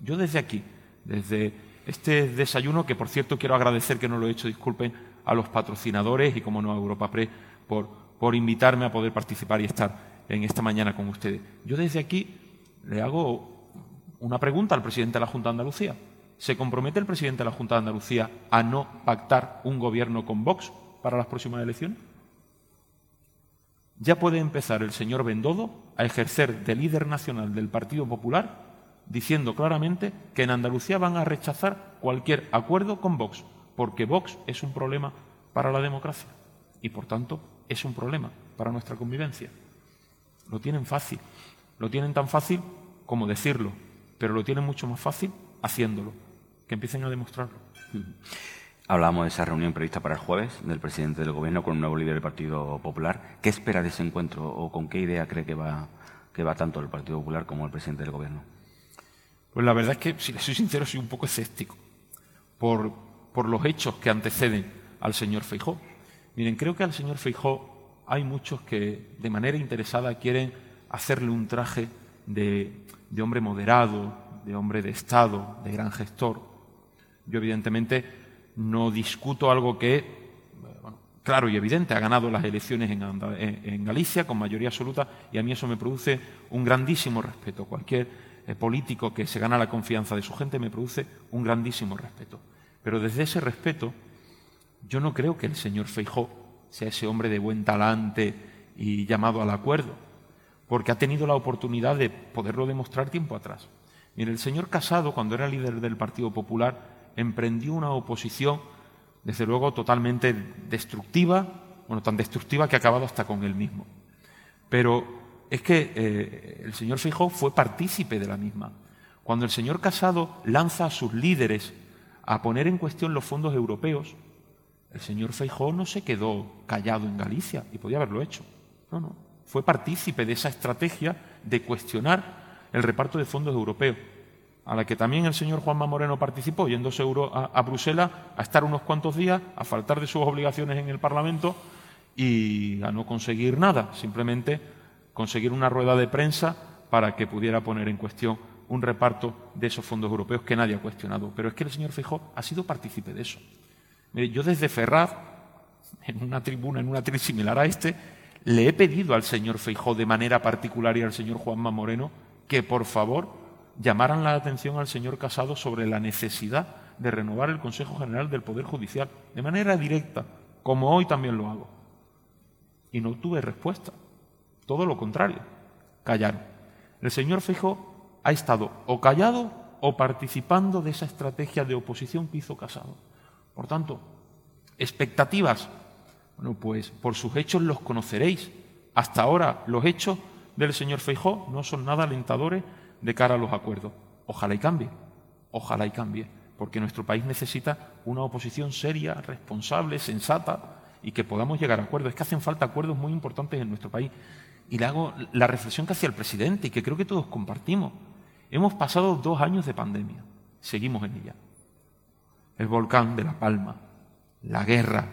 Yo desde aquí, desde este desayuno, que por cierto quiero agradecer que no lo he hecho, disculpen, a los patrocinadores y como no a Europa Press por, por invitarme a poder participar y estar en esta mañana con ustedes. Yo desde aquí le hago una pregunta al presidente de la Junta de Andalucía. ¿Se compromete el presidente de la Junta de Andalucía a no pactar un gobierno con Vox para las próximas elecciones? Ya puede empezar el señor Bendodo a ejercer de líder nacional del Partido Popular diciendo claramente que en Andalucía van a rechazar cualquier acuerdo con Vox, porque Vox es un problema para la democracia y, por tanto, es un problema para nuestra convivencia. Lo tienen fácil, lo tienen tan fácil como decirlo, pero lo tienen mucho más fácil haciéndolo. Que empiecen a demostrarlo. Hablábamos de esa reunión prevista para el jueves del presidente del Gobierno con un nuevo líder del Partido Popular. ¿Qué espera de ese encuentro o con qué idea cree que va, que va tanto el Partido Popular como el presidente del Gobierno? Pues la verdad es que, si le soy sincero, soy un poco escéptico por, por los hechos que anteceden al señor Feijó. Miren, creo que al señor Feijó hay muchos que de manera interesada quieren hacerle un traje de, hombre moderado, de hombre de Estado, de gran gestor. Yo evidentemente no discuto algo que claro y evidente, ha ganado las elecciones en, Galicia con mayoría absoluta y a mí eso me produce un grandísimo respeto. Cualquier eh, político que se gana la confianza de su gente me produce un grandísimo respeto. Pero desde ese respeto, yo no creo que el señor Feijó sea ese hombre de buen talante y llamado al acuerdo, porque ha tenido la oportunidad de poderlo demostrar tiempo atrás. Mire, el señor Casado, cuando era líder del Partido Popular, emprendió una oposición desde luego totalmente destructiva, bueno, tan destructiva que ha acabado hasta con él mismo. Pero es que eh, el señor Feijóo fue partícipe de la misma. Cuando el señor Casado lanza a sus líderes a poner en cuestión los fondos europeos, el señor Feijóo no se quedó callado en Galicia y podía haberlo hecho. No, no. Fue partícipe de esa estrategia de cuestionar el reparto de fondos europeos a la que también el señor Juanma Moreno participó, yéndose a, a Bruselas a estar unos cuantos días, a faltar de sus obligaciones en el Parlamento y a no conseguir nada, simplemente conseguir una rueda de prensa para que pudiera poner en cuestión un reparto de esos fondos europeos que nadie ha cuestionado. Pero es que el señor Fijó ha sido partícipe de eso. Mire, yo desde Ferraz, en una tribuna, en una tribuna similar a este, le he pedido al señor Feijó de manera particular y al señor Juanma Moreno que por favor llamaran la atención al señor Casado sobre la necesidad de renovar el Consejo General del Poder Judicial, de manera directa, como hoy también lo hago. Y no tuve respuesta. Todo lo contrario, callaron. El señor Fijo ha estado o callado o participando de esa estrategia de oposición que hizo Casado. Por tanto, expectativas. Bueno, pues por sus hechos los conoceréis. Hasta ahora los hechos del señor Feijó no son nada alentadores de cara a los acuerdos. Ojalá y cambie, ojalá y cambie, porque nuestro país necesita una oposición seria, responsable, sensata y que podamos llegar a acuerdos. Es que hacen falta acuerdos muy importantes en nuestro país. Y le hago la reflexión que hacía el presidente y que creo que todos compartimos. Hemos pasado dos años de pandemia, seguimos en ella. El volcán de La Palma, la guerra,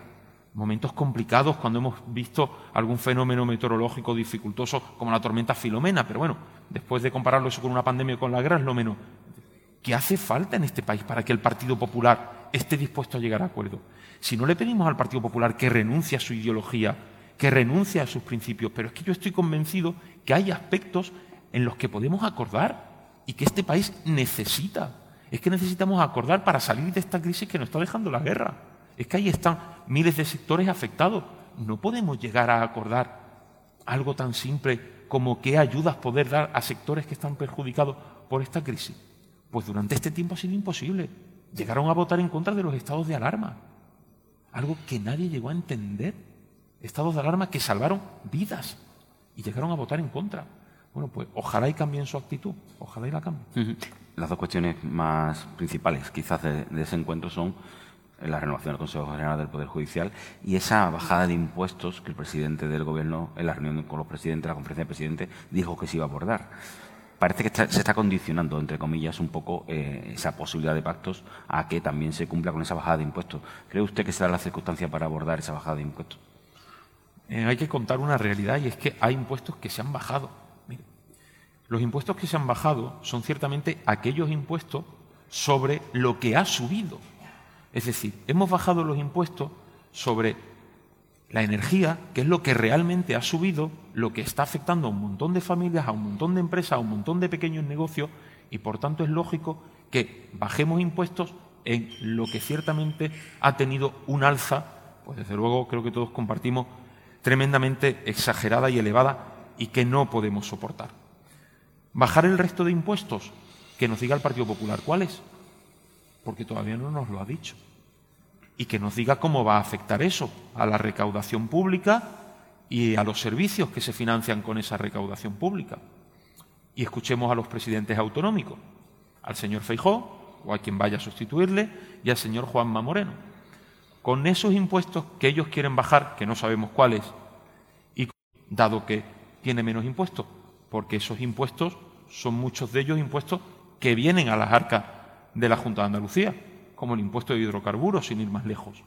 momentos complicados cuando hemos visto algún fenómeno meteorológico dificultoso como la tormenta Filomena, pero bueno, después de compararlo eso con una pandemia o con la guerra es lo menos. ¿Qué hace falta en este país para que el Partido Popular esté dispuesto a llegar a acuerdo? Si no le pedimos al Partido Popular que renuncie a su ideología, que renuncie a sus principios, pero es que yo estoy convencido que hay aspectos en los que podemos acordar y que este país necesita. Es que necesitamos acordar para salir de esta crisis que nos está dejando la guerra. Es que ahí están miles de sectores afectados. No podemos llegar a acordar algo tan simple como qué ayudas poder dar a sectores que están perjudicados por esta crisis. Pues durante este tiempo ha sido imposible. Llegaron a votar en contra de los estados de alarma. Algo que nadie llegó a entender. Estados de alarma que salvaron vidas y llegaron a votar en contra. Bueno, pues ojalá y cambien su actitud, ojalá y la cambien. Las dos cuestiones más principales quizás de ese encuentro son la renovación del Consejo General del Poder Judicial y esa bajada de impuestos que el presidente del Gobierno, en la reunión con los presidentes, la conferencia de presidentes, dijo que se iba a abordar. Parece que se está condicionando, entre comillas, un poco eh, esa posibilidad de pactos a que también se cumpla con esa bajada de impuestos. ¿Cree usted que será la circunstancia para abordar esa bajada de impuestos? Eh, hay que contar una realidad y es que hay impuestos que se han bajado. Los impuestos que se han bajado son ciertamente aquellos impuestos sobre lo que ha subido es decir, hemos bajado los impuestos sobre la energía, que es lo que realmente ha subido, lo que está afectando a un montón de familias, a un montón de empresas, a un montón de pequeños negocios, y por tanto es lógico que bajemos impuestos en lo que ciertamente ha tenido un alza, pues desde luego creo que todos compartimos, tremendamente exagerada y elevada y que no podemos soportar. Bajar el resto de impuestos, que nos diga el Partido Popular cuáles, porque todavía no nos lo ha dicho. Y que nos diga cómo va a afectar eso a la recaudación pública y a los servicios que se financian con esa recaudación pública. Y escuchemos a los presidentes autonómicos, al señor Feijó, o a quien vaya a sustituirle, y al señor Juanma Moreno. Con esos impuestos que ellos quieren bajar, que no sabemos cuáles, y dado que tiene menos impuestos, porque esos impuestos son muchos de ellos impuestos que vienen a las arcas de la Junta de Andalucía, como el impuesto de hidrocarburos, sin ir más lejos.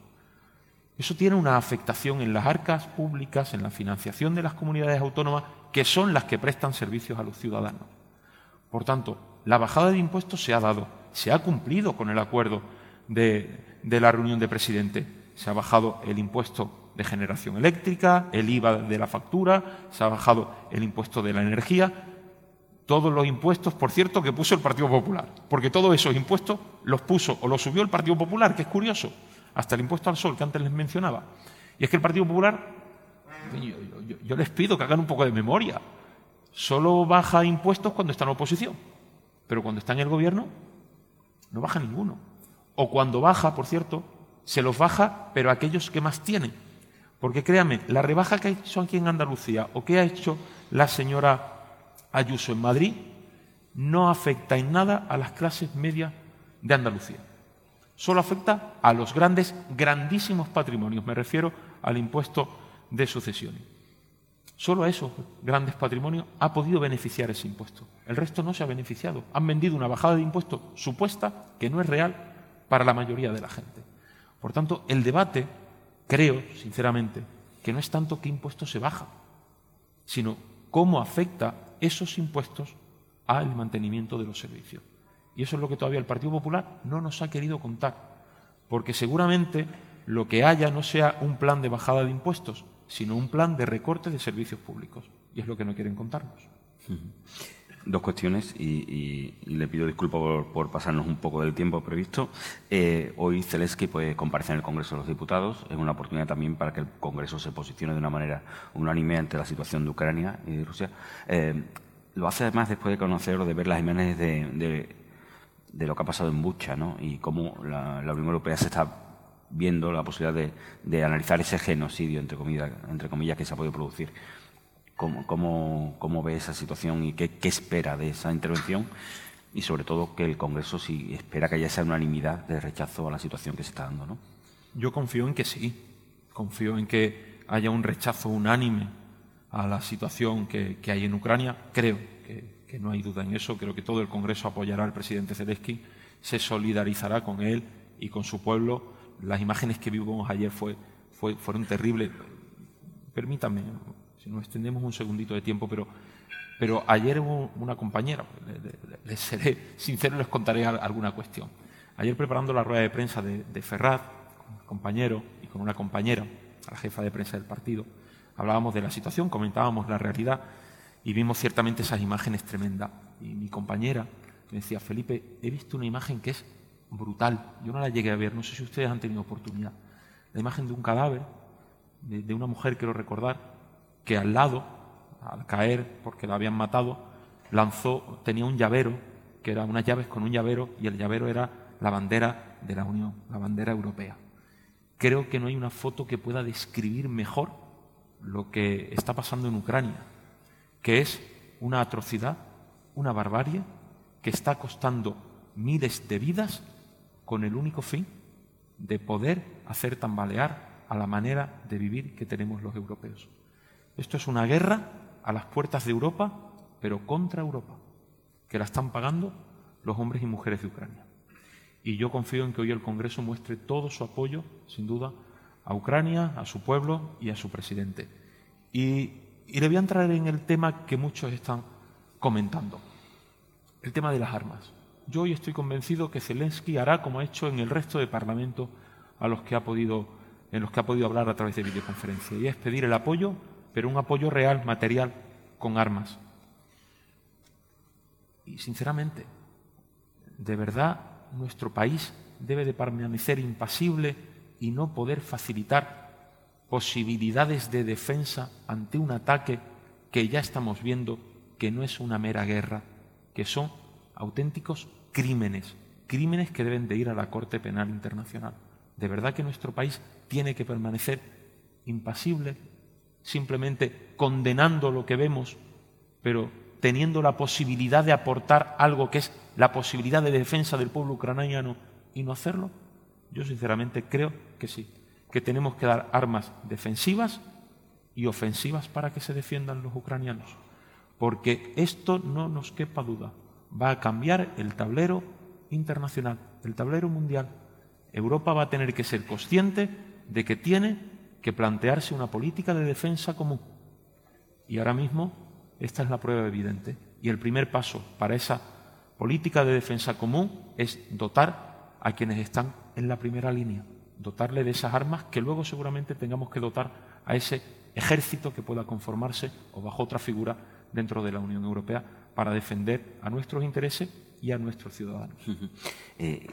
Eso tiene una afectación en las arcas públicas, en la financiación de las comunidades autónomas, que son las que prestan servicios a los ciudadanos. Por tanto, la bajada de impuestos se ha dado, se ha cumplido con el acuerdo de, la reunión de presidente. Se ha bajado el impuesto de generación eléctrica, el IVA de la factura, se ha bajado el impuesto de la energía, todos los impuestos, por cierto, que puso el Partido Popular, porque todos esos impuestos los puso o los subió el Partido Popular, que es curioso, hasta el impuesto al sol que antes les mencionaba. Y es que el Partido Popular, yo, les pido que hagan un poco de memoria, solo baja impuestos cuando está en oposición, pero cuando está en el gobierno no baja ninguno. O cuando baja, por cierto, se los baja, pero aquellos que más tienen. Porque créanme, la rebaja que ha hecho aquí en Andalucía o que ha hecho la señora Ayuso en Madrid no afecta en nada a las clases medias de Andalucía. Solo afecta a los grandes, grandísimos patrimonios. Me refiero al impuesto de sucesiones. Solo a esos grandes patrimonios ha podido beneficiar ese impuesto. El resto no se ha beneficiado. Han vendido una bajada de impuestos supuesta que no es real para la mayoría de la gente. Por tanto, el debate, creo, sinceramente, que no es tanto qué impuesto se baja, sino cómo afecta esos impuestos al mantenimiento de los servicios. Y eso es lo que todavía el Partido Popular no nos ha querido contar, porque seguramente lo que haya no sea un plan de bajada de impuestos, sino un plan de recorte de servicios públicos. Y es lo que no quieren contarnos. Dos cuestiones y, le pido disculpas por, pasarnos un poco del tiempo previsto. Eh, hoy Zelensky puede comparecer en el Congreso de los Diputados. Es una oportunidad también para que el Congreso se posicione de una manera unánime ante la situación de Ucrania y de Rusia. Eh, lo hace además después de conocer o de ver las imágenes de de lo que ha pasado en Bucha ¿no? y cómo la, Unión Europea se está viendo la posibilidad de, analizar ese genocidio, entre comillas, entre comillas, que se ha podido producir. ¿Cómo, cómo, ve esa situación y qué, espera de esa intervención? Y sobre todo que el Congreso si espera que haya esa unanimidad de rechazo a la situación que se está dando. ¿no? Yo confío en que sí. Confío en que haya un rechazo unánime a la situación que, que hay en Ucrania. Creo que, que no hay duda en eso. Creo que todo el Congreso apoyará al presidente Zelensky, se solidarizará con él y con su pueblo. Las imágenes que vimos ayer fue, fueron terribles. Permítanme, si nos extendemos un segundito de tiempo, pero, ayer hubo una compañera, les seré sincero, les contaré alguna cuestión. Ayer preparando la rueda de prensa de, de Ferraz, con compañero y con una compañera, la jefa de prensa del partido, hablábamos de la situación, comentábamos la realidad y vimos ciertamente esas imágenes tremendas. Y mi compañera me decía, Felipe, he visto una imagen que es brutal. Yo no la llegué a ver, no sé si ustedes han tenido oportunidad. La imagen de un cadáver, de, una mujer, quiero recordar, que al lado, al caer porque la habían matado, lanzó, tenía un llavero, que era unas llaves con un llavero, y el llavero era la bandera de la Unión, la bandera europea. Creo que no hay una foto que pueda describir mejor lo que está pasando en Ucrania que es una atrocidad, una barbarie que está costando miles de vidas con el único fin de poder hacer tambalear a la manera de vivir que tenemos los europeos. Esto es una guerra a las puertas de Europa, pero contra Europa, que la están pagando los hombres y mujeres de Ucrania. Y yo confío en que hoy el Congreso muestre todo su apoyo, sin duda, a Ucrania, a su pueblo y a su presidente. Y le voy a entrar en el tema que muchos están comentando, el tema de las armas. Yo hoy estoy convencido que Zelensky hará como ha hecho en el resto de parlamentos a los que ha podido, en los que ha podido hablar a través de videoconferencia, y es pedir el apoyo, pero un apoyo real, material, con armas. Y sinceramente, de verdad, nuestro país debe de permanecer impasible y no poder facilitar posibilidades de defensa ante un ataque que ya estamos viendo que no es una mera guerra, que son auténticos crímenes, crímenes que deben de ir a la Corte Penal Internacional. De verdad que nuestro país tiene que permanecer impasible, simplemente condenando lo que vemos, pero teniendo la posibilidad de aportar algo que es la posibilidad de defensa del pueblo ucraniano y no hacerlo? Yo sinceramente creo que sí que tenemos que dar armas defensivas y ofensivas para que se defiendan los ucranianos. Porque esto no nos quepa duda, va a cambiar el tablero internacional, el tablero mundial. Europa va a tener que ser consciente de que tiene que plantearse una política de defensa común. Y ahora mismo esta es la prueba evidente. Y el primer paso para esa política de defensa común es dotar a quienes están en la primera línea, dotarle de esas armas que luego seguramente tengamos que dotar a ese ejército que pueda conformarse o bajo otra figura dentro de la Unión Europea para defender a nuestros intereses y a nuestros ciudadanos. Eh,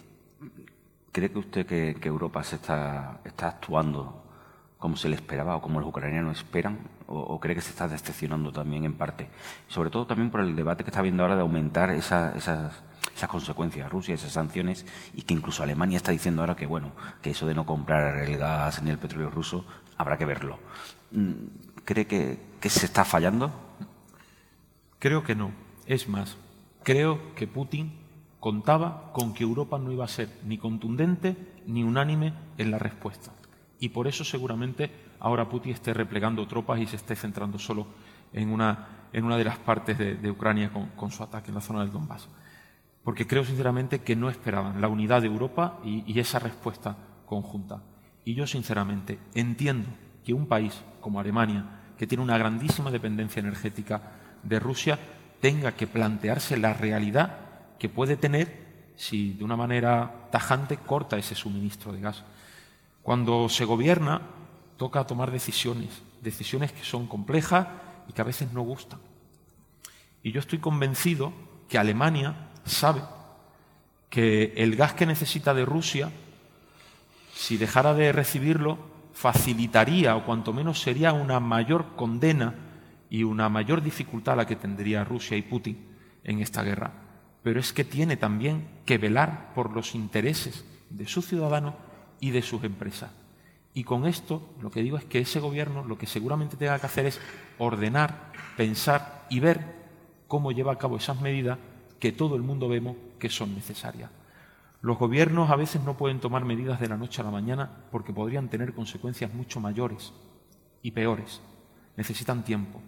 ¿Cree que usted que, Europa se está, está, actuando como se le esperaba o como los ucranianos esperan? O, cree que se está decepcionando también en parte? Sobre todo también por el debate que está habiendo ahora de aumentar esas, esas consecuencias, Rusia, esas sanciones, y que incluso Alemania está diciendo ahora que, bueno, que eso de no comprar el gas ni el petróleo ruso habrá que verlo. Mm, ¿Cree que se está fallando? Creo que no. Es más, creo que Putin contaba con que Europa no iba a ser ni contundente ni unánime en la respuesta. Y por eso seguramente ahora Putin esté replegando tropas y se esté centrando solo en una, en una de las partes de, Ucrania con, su ataque en la zona del Donbass. Porque creo sinceramente que no esperaban la unidad de Europa y, y esa respuesta conjunta. Y yo sinceramente entiendo que un país como Alemania, que tiene una grandísima dependencia energética de Rusia, tenga que plantearse la realidad que puede tener si de una manera tajante corta ese suministro de gas. Cuando se gobierna, toca tomar decisiones, decisiones que son complejas y que a veces no gustan. Y yo estoy convencido que Alemania sabe que el gas que necesita de Rusia, si dejara de recibirlo, facilitaría o cuanto menos sería una mayor condena y una mayor dificultad la que tendría Rusia y Putin en esta guerra. Pero es que tiene también que velar por los intereses de sus ciudadanos y de sus empresas. Y con esto lo que digo es que ese gobierno lo que seguramente tenga que hacer es ordenar, pensar y ver cómo lleva a cabo esas medidas que todo el mundo vemos que son necesarias. Los gobiernos a veces no pueden tomar medidas de la noche a la mañana porque podrían tener consecuencias mucho mayores y peores. Necesitan tiempo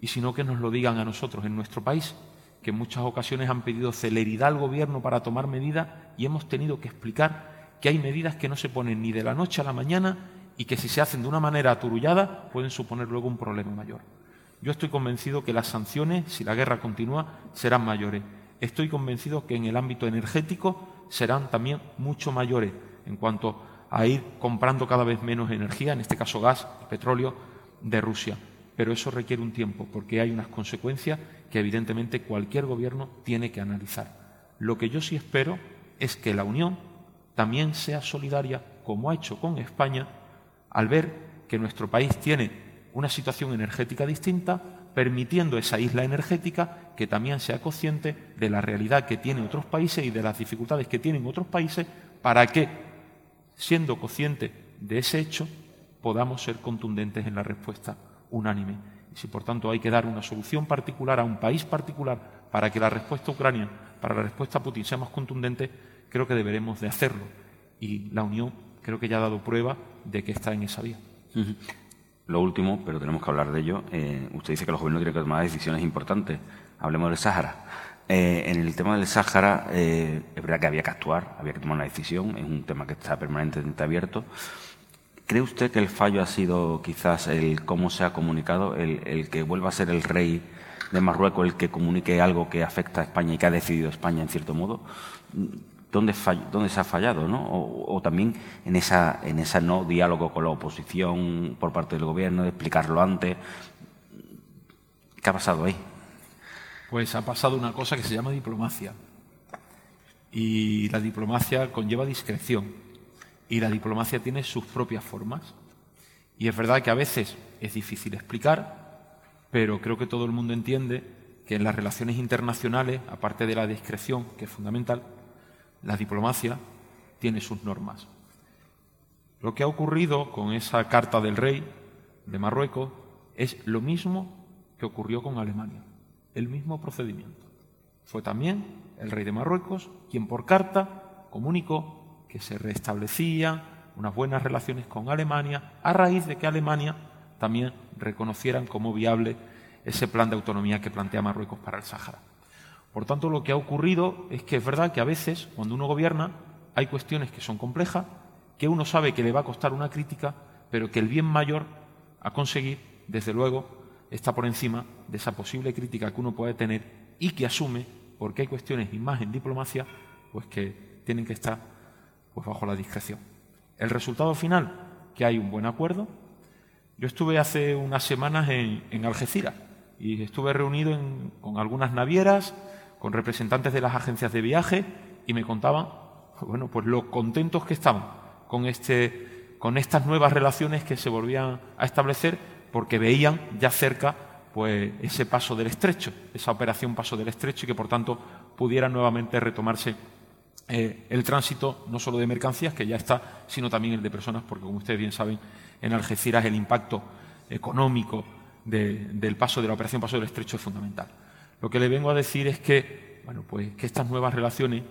y sino que nos lo digan a nosotros en nuestro país, que en muchas ocasiones han pedido celeridad al gobierno para tomar medidas y hemos tenido que explicar que hay medidas que no se ponen ni de la noche a la mañana y que si se hacen de una manera aturullada pueden suponer luego un problema mayor. Yo estoy convencido que las sanciones, si la guerra continúa, serán mayores. Estoy convencido que en el ámbito energético serán también mucho mayores en cuanto a ir comprando cada vez menos energía, en este caso gas, petróleo, de Rusia pero eso requiere un tiempo porque hay unas consecuencias que evidentemente cualquier gobierno tiene que analizar. Lo que yo sí espero es que la Unión también sea solidaria, como ha hecho con España, al ver que nuestro país tiene una situación energética distinta, permitiendo esa isla energética que también sea consciente de la realidad que tienen otros países y de las dificultades que tienen otros países para que, siendo consciente de ese hecho, podamos ser contundentes en la respuesta unánime. Y si por tanto hay que dar una solución particular a un país particular para que la respuesta ucraniana, para la respuesta a Putin sea más contundente, creo que deberemos de hacerlo. Y la Unión creo que ya ha dado prueba de que está en esa vía. Lo último, pero tenemos que hablar de ello. Eh, usted dice que los gobiernos tienen que tomar decisiones importantes. Hablemos del Sáhara. Eh, en el tema del Sáhara, eh, es verdad que había que actuar, había que tomar una decisión, es un tema que está permanentemente abierto. ¿Cree usted que el fallo ha sido quizás el cómo se ha comunicado, el, que vuelva a ser el rey de Marruecos el que comunique algo que afecta a España y que ha decidido España en cierto modo? ¿Dónde, se ha fallado? ¿no? O, también en esa, en ese no diálogo con la oposición por parte del gobierno, de explicarlo antes. ¿Qué ha pasado ahí? Pues ha pasado una cosa que se llama diplomacia. Y la diplomacia conlleva discreción y la diplomacia tiene sus propias formas. Y es verdad que a veces es difícil explicar, pero creo que todo el mundo entiende que en las relaciones internacionales, aparte de la discreción, que es fundamental, la diplomacia tiene sus normas. Lo que ha ocurrido con esa carta del rey de Marruecos es lo mismo que ocurrió con Alemania, el mismo procedimiento. Fue también el rey de Marruecos quien por carta comunicó que se restablecían unas buenas relaciones con Alemania a raíz de que Alemania también reconocieran como viable ese plan de autonomía que plantea Marruecos para el Sáhara. Por tanto, lo que ha ocurrido es que es verdad que a veces, cuando uno gobierna, hay cuestiones que son complejas que uno sabe que le va a costar una crítica, pero que el bien mayor a conseguir, desde luego, está por encima de esa posible crítica que uno puede tener y que asume, porque hay cuestiones y más en diplomacia, pues que tienen que estar pues bajo la discreción. El resultado final, que hay un buen acuerdo. Yo estuve hace unas semanas en, Algeciras y estuve reunido con algunas navieras, con representantes de las agencias de viaje y me contaban, bueno, pues lo contentos que estaban con este, con estas nuevas relaciones que se volvían a establecer porque veían ya cerca pues ese paso del estrecho, esa operación paso del estrecho y que por tanto pudiera nuevamente retomarse eh, el tránsito no solo de mercancías, que ya está, sino también el de personas, porque como ustedes bien saben, en Algeciras el impacto económico del paso de la operación paso del estrecho es fundamental. Lo que le vengo a decir es que, bueno, pues que estas nuevas relaciones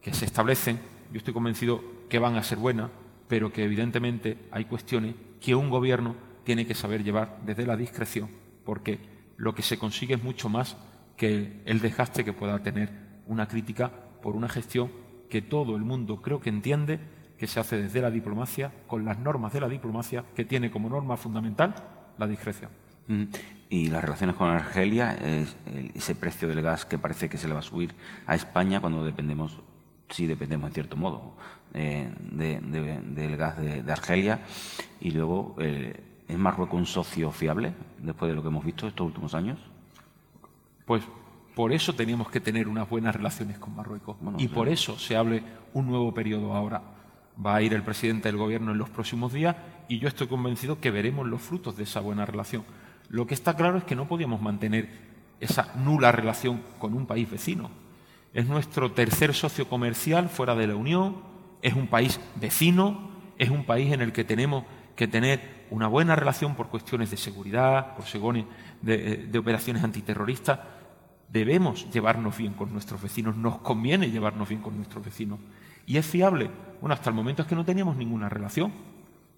que se establecen, yo estoy convencido que van a ser buenas, pero que evidentemente hay cuestiones que un gobierno tiene que saber llevar desde la discreción, porque lo que se consigue es mucho más que el desgaste que pueda tener una crítica por una gestión que todo el mundo creo que entiende que se hace desde la diplomacia, con las normas de la diplomacia, que tiene como norma fundamental la discreción. Y las relaciones con Argelia, ese precio del gas que parece que se le va a subir a España cuando dependemos, sí dependemos en cierto modo, eh, del gas de, Argelia. Y luego, eh, ¿es Marruecos un socio fiable después de lo que hemos visto estos últimos años? Pues por eso teníamos que tener unas buenas relaciones con Marruecos. y por eso se hable un nuevo periodo ahora. Va a ir el presidente del Gobierno en los próximos días y yo estoy convencido que veremos los frutos de esa buena relación. Lo que está claro es que no podíamos mantener esa nula relación con un país vecino. Es nuestro tercer socio comercial fuera de la Unión, es un país vecino, es un país en el que tenemos que tener una buena relación por cuestiones de seguridad, por según de, de operaciones antiterroristas. Debemos llevarnos bien con nuestros vecinos, nos conviene llevarnos bien con nuestros vecinos. ¿Y es fiable? Bueno, hasta el momento es que no teníamos ninguna relación.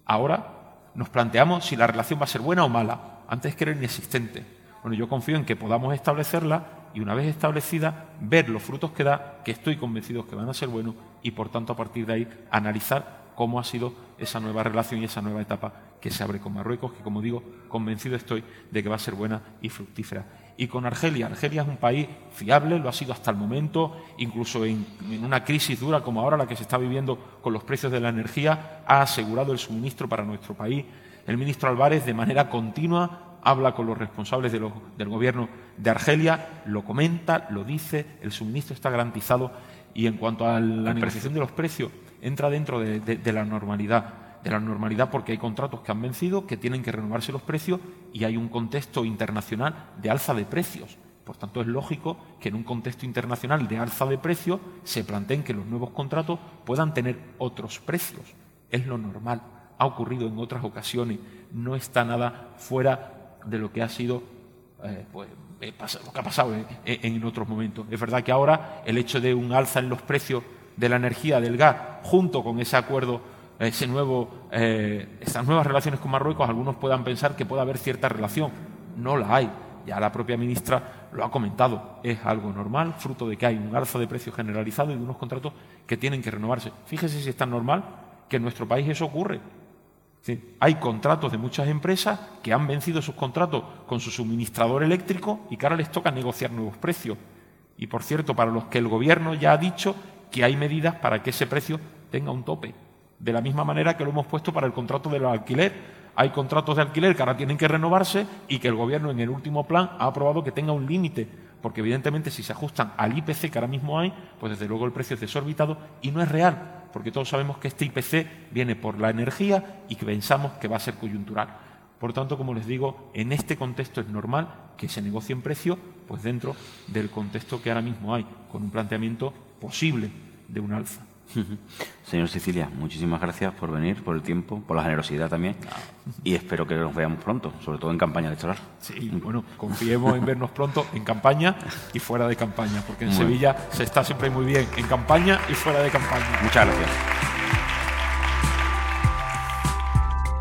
Ahora nos planteamos si la relación va a ser buena o mala. Antes que era inexistente. Bueno, yo confío en que podamos establecerla y una vez establecida, ver los frutos que da, que estoy convencido que van a ser buenos y por tanto a partir de ahí analizar cómo ha sido esa nueva relación y esa nueva etapa que se abre con Marruecos, que como digo, convencido estoy de que va a ser buena y fructífera y con Argelia. Argelia es un país fiable, lo ha sido hasta el momento, incluso en, una crisis dura como ahora la que se está viviendo con los precios de la energía, ha asegurado el suministro para nuestro país. El ministro Álvarez de manera continua habla con los responsables del gobierno de Argelia, lo comenta, lo dice, el suministro está garantizado y en cuanto a la negociación de los precios, entra dentro de la normalidad de la normalidad porque hay contratos que han vencido, que tienen que renovarse los precios y hay un contexto internacional de alza de precios. Por tanto, es lógico que en un contexto internacional de alza de precios se planteen que los nuevos contratos puedan tener otros precios. Es lo normal. Ha ocurrido en otras ocasiones. No está nada fuera de lo que ha sido eh, pues, eh, lo que ha pasado en, otros momentos. Es verdad que ahora el hecho de un alza en los precios de la energía, del gas, junto con ese acuerdo ese nuevo, eh, estas nuevas relaciones con Marruecos, algunos puedan pensar que puede haber cierta relación. No la hay. Ya la propia ministra lo ha comentado. Es algo normal, fruto de que hay un alza de precios generalizado y de unos contratos que tienen que renovarse. Fíjese si es tan normal que en nuestro país eso ocurre. Hay contratos de muchas empresas que han vencido sus contratos con su suministrador eléctrico y que ahora les toca negociar nuevos precios. Y por cierto, para los que el Gobierno ya ha dicho que hay medidas para que ese precio tenga un tope. De la misma manera que lo hemos puesto para el contrato del alquiler. Hay contratos de alquiler que ahora tienen que renovarse y que el Gobierno en el último plan ha aprobado que tenga un límite, porque evidentemente si se ajustan al IPC que ahora mismo hay, pues desde luego el precio es desorbitado y no es real, porque todos sabemos que este IPC viene por la energía y que pensamos que va a ser coyuntural. Por tanto, como les digo, en este contexto es normal que se negocie en precio, pues dentro del contexto que ahora mismo hay, con un planteamiento posible de un alza. Señor Sicilia, muchísimas gracias por venir, por el tiempo, por la generosidad también. Y espero que nos veamos pronto, sobre todo en campaña electoral. Sí, bueno, confiemos en vernos pronto en campaña y fuera de campaña, porque en Sevilla se está siempre muy bien en campaña y fuera de campaña. Muchas gracias.